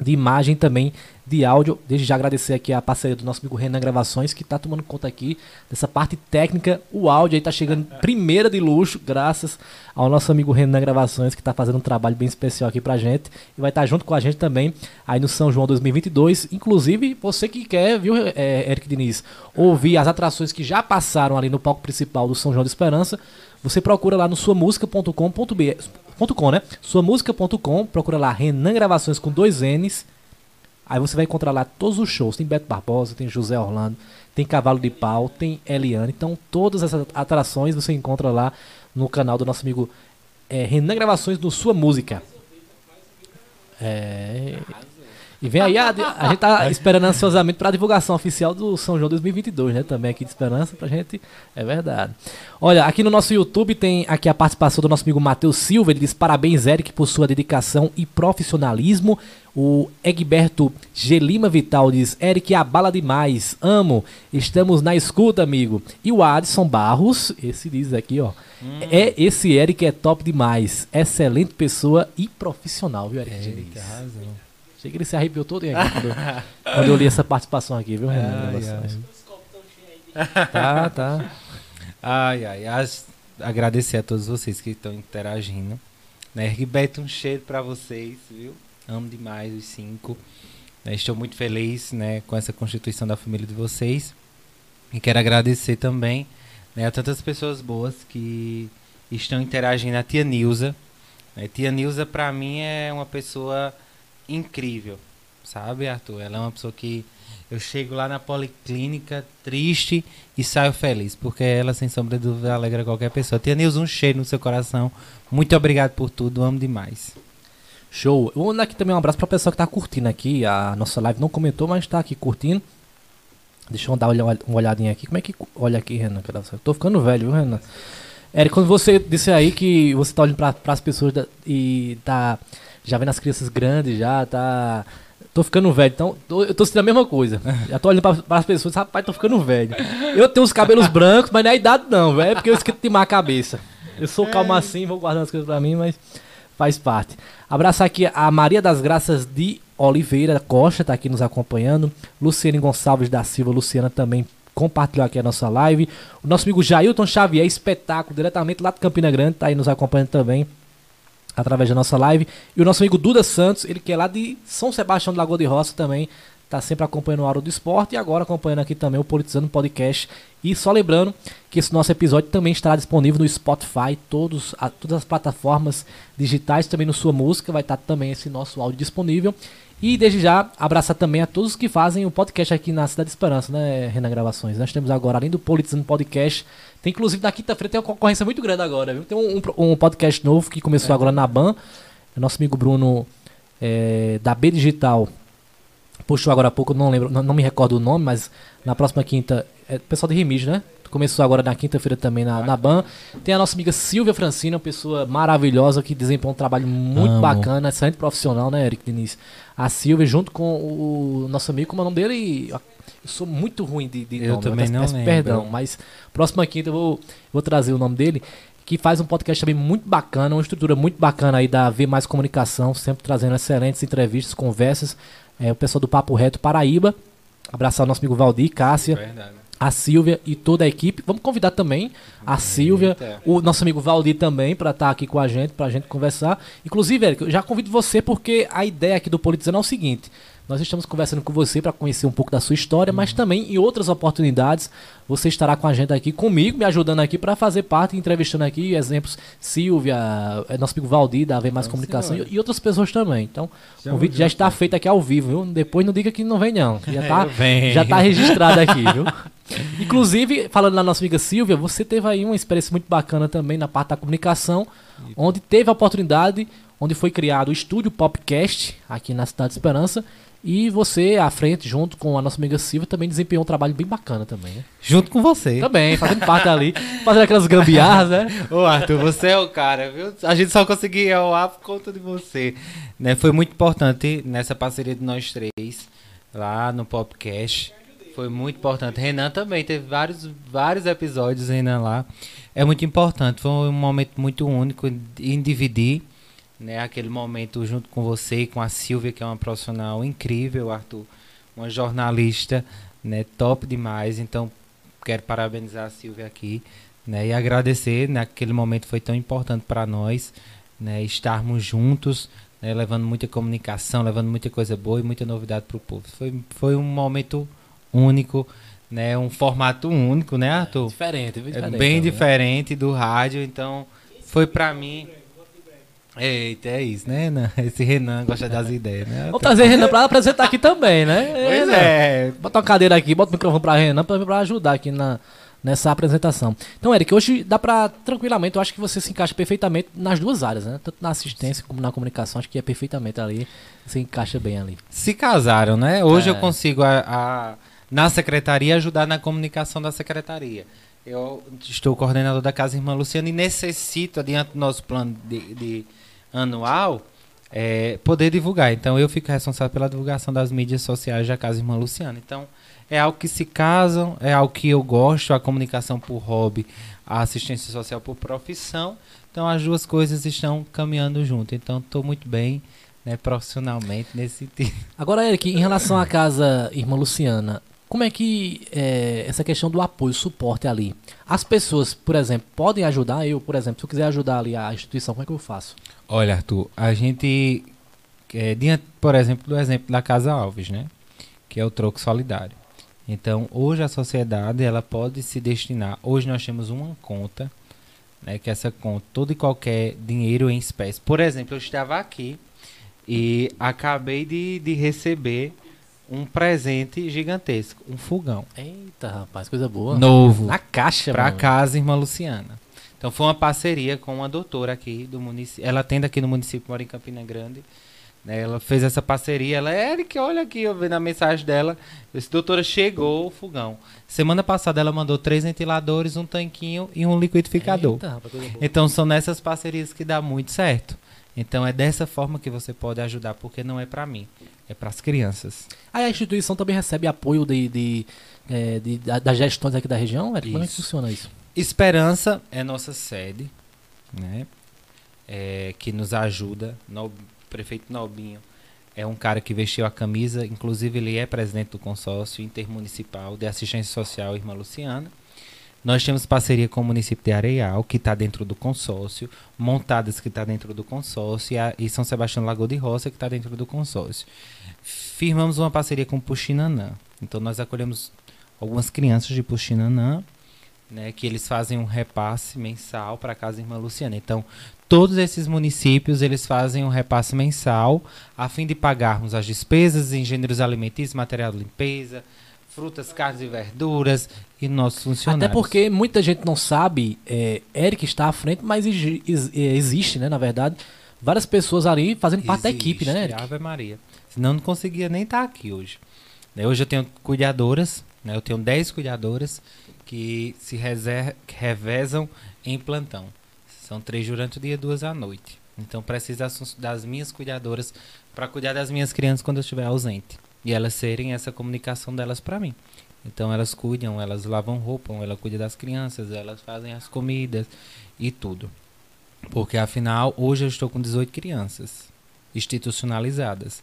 de imagem também de áudio. Desde já agradecer aqui a parceria do nosso amigo Renan Gravações, que está tomando conta aqui dessa parte técnica. O áudio aí está chegando [laughs] primeira de luxo, graças ao nosso amigo Renan Gravações, que está fazendo um trabalho bem especial aqui pra gente. E vai estar tá junto com a gente também aí no São João 2022. Inclusive, você que quer, viu, é, Eric Diniz, ouvir as atrações que já passaram ali no palco principal do São João de Esperança, você procura lá no suamusica.com.br, né? Suamusica.com, procura lá Renan Gravações com dois N's. Aí você vai encontrar lá todos os shows. Tem Beto Barbosa, tem José Orlando, tem Cavalo de Pau, tem Eliane. Então todas essas atrações você encontra lá no canal do nosso amigo é, Renan Gravações do Sua Música. É. E vem aí, a, a gente tá [laughs] esperando ansiosamente para a divulgação oficial do São João 2022, né? Também aqui de esperança pra gente. É verdade. Olha, aqui no nosso YouTube tem aqui a participação do nosso amigo Matheus Silva. Ele diz: Parabéns, Eric, por sua dedicação e profissionalismo. O Egberto Gelima Vital diz: Eric, abala demais. Amo. Estamos na escuta, amigo. E o Adson Barros, esse diz aqui, ó. Hum. É esse Eric é top demais. Excelente pessoa e profissional, viu, Eric? Eita, razão. Achei que ele se arrepiou todo aqui quando, [laughs] quando, eu li essa participação aqui, viu, Renan? Ai, ai. [laughs] Tá, tá. Ai, ai. As, agradecer a todos vocês que estão interagindo. Né? Ribeto, um cheiro para vocês, viu? Amo demais os cinco. Né? Estou muito feliz né, com essa constituição da família de vocês. E quero agradecer também né, a tantas pessoas boas que estão interagindo. A tia Nilza. Né? Tia Nilza, para mim, é uma pessoa incrível. Sabe, Arthur? Ela é uma pessoa que eu chego lá na policlínica triste e saio feliz, porque ela, sem sombra de dúvida, alegra qualquer pessoa. Tia Nilza, um cheiro no seu coração. Muito obrigado por tudo, amo demais. Show. Vou mandar aqui também um abraço pra pessoa que tá curtindo aqui. A nossa live não comentou, mas tá aqui curtindo. Deixa eu dar uma olhadinha aqui. Como é que olha aqui, Renan? Tô ficando velho, viu, Renan? Eric, quando você disse aí que você tá olhando para as pessoas da, e tá já vendo as crianças grandes, já tá Tô ficando velho, então tô, eu tô sentindo a mesma coisa. Já tô olhando para as pessoas, rapaz, tô ficando velho. Eu tenho os cabelos [laughs] brancos, mas não é a idade não, velho. É porque eu esqueci de a cabeça. Eu sou calmo é. assim, vou guardando as coisas para mim, mas faz parte. Abraçar aqui a Maria das Graças de Oliveira Costa, tá aqui nos acompanhando. Luciane Gonçalves da Silva, Luciana também compartilhou aqui a nossa live. O nosso amigo Jailton Xavier, espetáculo, diretamente lá de Campina Grande, tá aí nos acompanhando também através da nossa live. E o nosso amigo Duda Santos, ele que é lá de São Sebastião do Lagoa de Roça também, está sempre acompanhando o Auro do Esporte e agora acompanhando aqui também o Politizando Podcast. E só lembrando que esse nosso episódio também estará disponível no Spotify, todos, a, todas as plataformas digitais, também no Sua Música, vai estar também esse nosso áudio disponível. E desde já, abraçar também a todos que fazem o podcast aqui na Cidade de Esperança, né, Renan Gravações. Nós temos agora, além do Politizando Podcast, tem inclusive na quinta-feira tem uma concorrência muito grande agora, viu? Tem um, um, um podcast novo que começou é. agora na BAN. O nosso amigo Bruno é, da B Digital puxou agora há pouco, não lembro, não, não, me recordo o nome, mas na próxima quinta, é pessoal de Remígio, né? Começou agora na quinta-feira também na, na BAN. Tem a nossa amiga Silvia Francina, uma pessoa maravilhosa que desempenha um trabalho muito Amo. bacana, excelente profissional, né, Eric Diniz? A Silvia, junto com o nosso amigo, como é o nome dele? Eu sou muito ruim de, de eu nome. Também eu peço, não perdão, mas próxima quinta eu vou, vou trazer o nome dele que faz um podcast também muito bacana, uma estrutura muito bacana aí da V Mais Comunicação, sempre trazendo excelentes entrevistas, conversas. É, o pessoal do Papo Reto Paraíba. Abraçar o nosso amigo Valdir, Cássia. Verdade a Silvia e toda a equipe. Vamos convidar também a Silvia, o nosso amigo Valdir também, para estar tá aqui com a gente, para a gente conversar. Inclusive, Eric, eu já convido você porque a ideia aqui do Politizando é o seguinte: nós estamos conversando com você para conhecer um pouco da sua história, uhum. mas também em outras oportunidades você estará com a gente aqui comigo, me ajudando aqui para fazer parte, entrevistando aqui exemplos Silvia, é, nosso amigo Valdir da Vem Mais Não, Comunicação e, e, outras pessoas também. Então, o convite já está feito aqui ao vivo, viu? Depois não diga que não vem não, já [laughs] está já tá registrado aqui, viu? [laughs] Inclusive, falando da nossa amiga Silvia, você teve aí uma experiência muito bacana também na parte da comunicação, onde teve a oportunidade, onde foi criado o estúdio Popcast aqui na Cidade de Esperança e você, à frente, junto com a nossa amiga Silvia, também desempenhou um trabalho bem bacana também, né? Junto com você. Também, fazendo parte ali, fazendo aquelas gambiarras, né? [laughs] Ô Arthur, você é o cara, viu? A gente só conseguia ir ar por conta de você. Né? Foi muito importante nessa parceria de nós três, lá no podcast. Foi muito importante. Renan também teve vários, vários episódios, Renan, lá. É muito importante, foi um momento muito único em dividir né, aquele momento junto com você e com a Silvia, que é uma profissional incrível, Arthur, uma jornalista, né, top demais. Então, quero parabenizar a Silvia aqui, né, e agradecer, naquele momento foi tão importante para nós, né, estarmos juntos, né, levando muita comunicação, levando muita coisa boa e muita novidade para o povo. Foi, foi um momento único, né, um formato único, né, Arthur? É, diferente, bem diferente, é bem diferente do rádio, então foi para mim Eita, é isso, né, Renan? [laughs] Esse Renan gosta das ideias, né? Vamos trazer Renan pra apresentar aqui também, né? Pois é. Bota uma cadeira aqui, bota o microfone pra Renan pra, pra ajudar aqui na, nessa apresentação. Então, Eric, hoje dá pra, tranquilamente, eu acho que você se encaixa perfeitamente nas duas áreas, né? Tanto na assistência como na comunicação, acho que é perfeitamente ali, se encaixa bem ali. Se casaram, né? Hoje é. eu consigo, a, a, na secretaria, ajudar na comunicação da secretaria. Eu estou coordenador da Casa Irmã Luciana e necessito, adiante do nosso plano de, de anual, é, poder divulgar. Então eu fico responsável pela divulgação das mídias sociais da Casa Irmã Luciana. Então é algo que se casam, é algo que eu gosto, a comunicação por hobby, a assistência social por profissão. Então as duas coisas estão caminhando junto. Então estou muito bem né, profissionalmente nesse sentido. Agora, Eric, em relação à casa Irmã Luciana, como é que é, essa questão do apoio, suporte ali? As pessoas, por exemplo, podem ajudar? Eu, por exemplo, se eu quiser ajudar ali a instituição, como é que eu faço? Olha, Arthur, a gente, é, diante, por exemplo, do exemplo da Casa Alves, né? Que é o troco solidário. Então, hoje a sociedade ela pode se destinar. Hoje nós temos uma conta, né? Que essa conta, todo e qualquer dinheiro em espécie. Por exemplo, eu estava aqui e acabei de, de receber um presente gigantesco, um fogão. Eita, rapaz, coisa boa. Novo. Na caixa, Pra mano. casa, irmã Luciana. Então foi uma parceria com uma doutora aqui do município. Ela atende aqui no município, mora em Campina Grande. né? Ela fez essa parceria. Ela, Eric, olha aqui, eu vi na mensagem dela. Esse doutora chegou o fogão. Semana passada ela mandou três ventiladores, um tanquinho e um liquidificador. Eita, rapaz. Então são nessas parcerias que dá muito certo. Então é dessa forma que você pode ajudar, porque não é pra mim, é para as crianças. Aí a instituição também recebe apoio de, de, é, de- da- das gestões aqui da região? Eric? Como é que funciona isso? Esperança é nossa sede, né? É, que nos ajuda. No, prefeito Nobinho é um cara que vestiu a camisa, inclusive ele é presidente do consórcio intermunicipal de assistência social Irmã Luciana. Nós temos parceria com o município de Areial, que está dentro do consórcio, Montadas, que está dentro do consórcio, e, a- e São Sebastião Lagoa de Roça, que está dentro do consórcio. Firmamos uma parceria com Puxinanã. Então, nós acolhemos algumas crianças de Puxinanã, né, que eles fazem um repasse mensal para a Casa Irmã Luciana. Então, todos esses municípios, eles fazem um repasse mensal a fim de pagarmos as despesas em gêneros alimentícios, material de limpeza, frutas, carnes e verduras e nossos funcionários. Até porque muita gente não sabe, é, Eric está à frente, mas é, existe, né, na verdade, várias pessoas ali fazendo parte da equipe, né, Existe, Eric? Ave Maria. Senão não conseguia nem estar aqui hoje. Né, Hoje eu tenho cuidadoras, né, eu tenho 10 cuidadoras que se revezam em plantão. São três durante o dia e duas à noite. Então preciso das minhas cuidadoras para cuidar das minhas crianças quando eu estiver ausente. E elas serem essa comunicação delas para mim. Então elas cuidam, elas lavam roupa, elas cuidam das crianças, elas fazem as comidas e tudo. Porque afinal, hoje eu estou com 18 crianças institucionalizadas.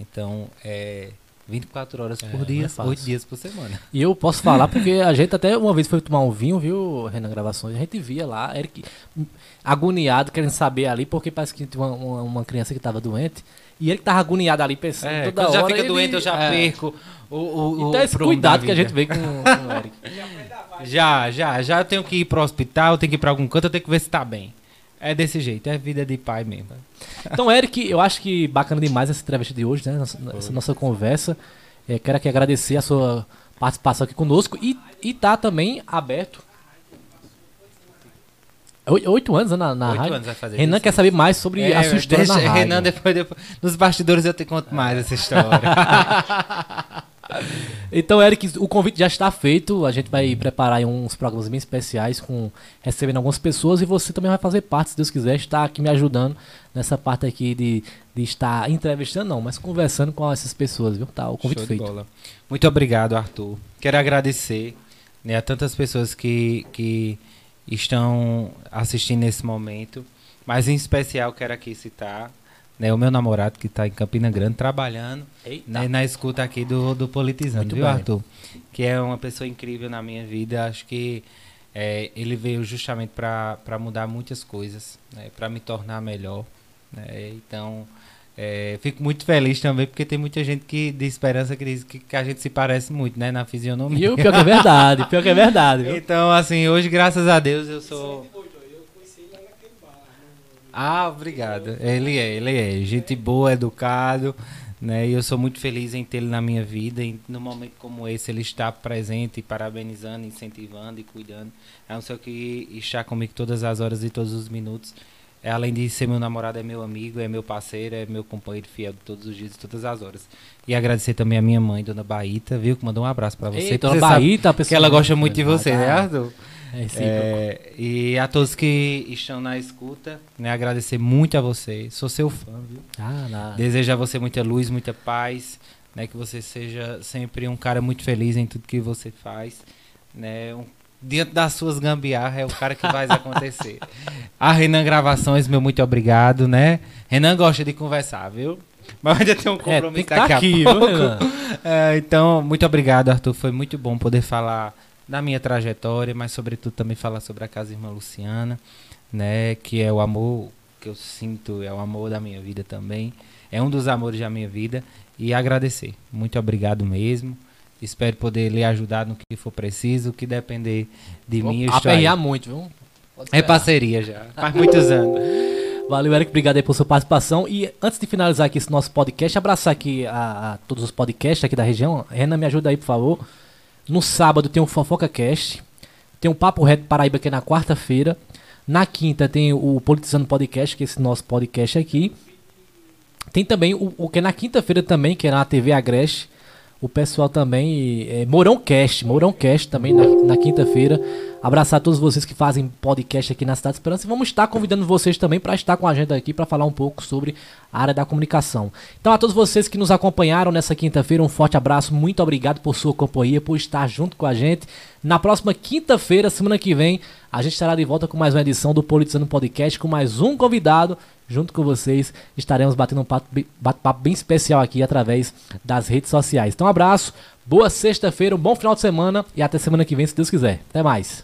Então, é 24 horas É, por não dia, é fácil. 8 dias por semana. E eu posso falar porque a gente até uma vez foi tomar um vinho, viu, Renan Gravações? A gente via lá, Eric agoniado, querendo saber ali, porque parece que tinha uma, uma, uma criança que estava doente. E ele tava agoniado ali pensando É, toda quando já hora. fica ele- doente, eu já é. perco o, o, o Então esse cuidado que a gente vê com, com o Eric. Já, já, já eu tenho que ir pro hospital, eu tenho que ir pra algum canto, eu tenho que ver se tá bem. É desse jeito, é vida de pai mesmo. Então, Eric, eu acho que bacana demais essa entrevista de hoje, né? Nossa- essa nossa conversa. É, quero aqui agradecer a sua participação aqui conosco e, e tá também aberto. Oi- Oito anos né, na, na Oito rádio. anos vai fazer Renan isso. quer saber mais sobre a sua história deixa, na rádio. Renan, depois, depois, nos bastidores eu te conto mais essa história. [laughs] [laughs] Então, Eric, o convite já está feito. A gente vai preparar uns programas bem especiais com recebendo algumas pessoas e você também vai fazer parte, se Deus quiser, estar aqui me ajudando nessa parte aqui de, de estar entrevistando, não, mas conversando com essas pessoas, viu? Tá, o convite feito. bola. Muito obrigado, Arthur. Quero agradecer né, a tantas pessoas que, que estão assistindo nesse momento, mas em especial quero aqui citar né, o meu namorado que está em Campina Grande trabalhando Eita. né, na escuta aqui do, do Politizando, Muito viu, bem. Arthur? Que é uma pessoa incrível na minha vida. Acho que é, ele veio justamente para mudar muitas coisas, né, para me tornar melhor. né. Então, é, fico muito feliz também, porque tem muita gente que de esperança que diz que, que a gente se parece muito, né, na fisionomia. E o pior que é verdade, pior que é verdade, viu? [laughs] Então, assim, hoje, graças a Deus, eu sou. Ah, obrigado. Ele é, ele é. Gente boa, educado, né? E eu sou muito feliz em tê-lo na minha vida. E num momento como esse, ele está presente, parabenizando, incentivando e cuidando. É um senhor que está comigo todas as horas e todos os minutos. É, além de ser meu namorado, é meu amigo, é meu parceiro, é meu companheiro fiel de todos os dias e todas as horas. E agradecer também a minha mãe, Dona Baíta, viu? Que mandou um abraço pra você. Ei, Dona Baíta, a pessoa- que ela gosta muito de você, né, Arthur? É, É, e a todos que estão na escuta, né, agradecer muito a você. Sou seu fã, viu? Ah, nada. Desejo a você muita luz, muita paz, né, que você seja sempre um cara muito feliz em tudo que você faz, né? Um, diante das suas gambiarras é o cara que vai acontecer. A [laughs] Renan Gravações, meu muito obrigado, né? Renan gosta de conversar, viu? Mas ainda tem um É, tem compromisso que estar daqui a aqui, viu, pouco. Renan? É, então, muito obrigado, Arthur. Foi muito bom poder falar da minha trajetória, mas sobretudo também falar sobre a Casa Irmã Luciana, né? Que é o amor que eu sinto, é o amor da minha vida também. É um dos amores da minha vida. E agradecer. Muito obrigado mesmo. Espero poder lhe ajudar no que for preciso, o que depender de mim. Estou aí. Aperrear muito, viu? É parceria já. Faz muitos anos. [laughs] Valeu, Eric. Obrigado aí por sua participação. E antes de finalizar aqui esse nosso podcast, abraçar aqui a, a todos os podcasts aqui da região. Renan, me ajuda aí, por favor. No sábado tem o Fofoca Cast. Tem o Papo Reto Paraíba, que é na quarta-feira. Na quinta tem o Politizando Podcast, que é esse nosso podcast aqui. Tem também o, o que é na quinta-feira também, que é na TV Agreste. O pessoal também. É, Mourão Cast, Mourão Cast também na, na quinta-feira. Abraçar todos vocês que fazem podcast aqui na Cidade de Esperança. E vamos estar convidando vocês também para estar com a gente aqui para falar um pouco sobre a área da comunicação. Então, a todos vocês que nos acompanharam nessa quinta-feira, um forte abraço. Muito obrigado por sua companhia, por estar junto com a gente. Na próxima quinta-feira, semana que vem, a gente estará de volta com mais uma edição do Politizando Podcast, com mais um convidado. Junto com vocês, estaremos batendo um bate-papo bem especial aqui através das redes sociais. Então, um abraço, boa sexta-feira, um bom final de semana e até semana que vem, se Deus quiser. Até mais.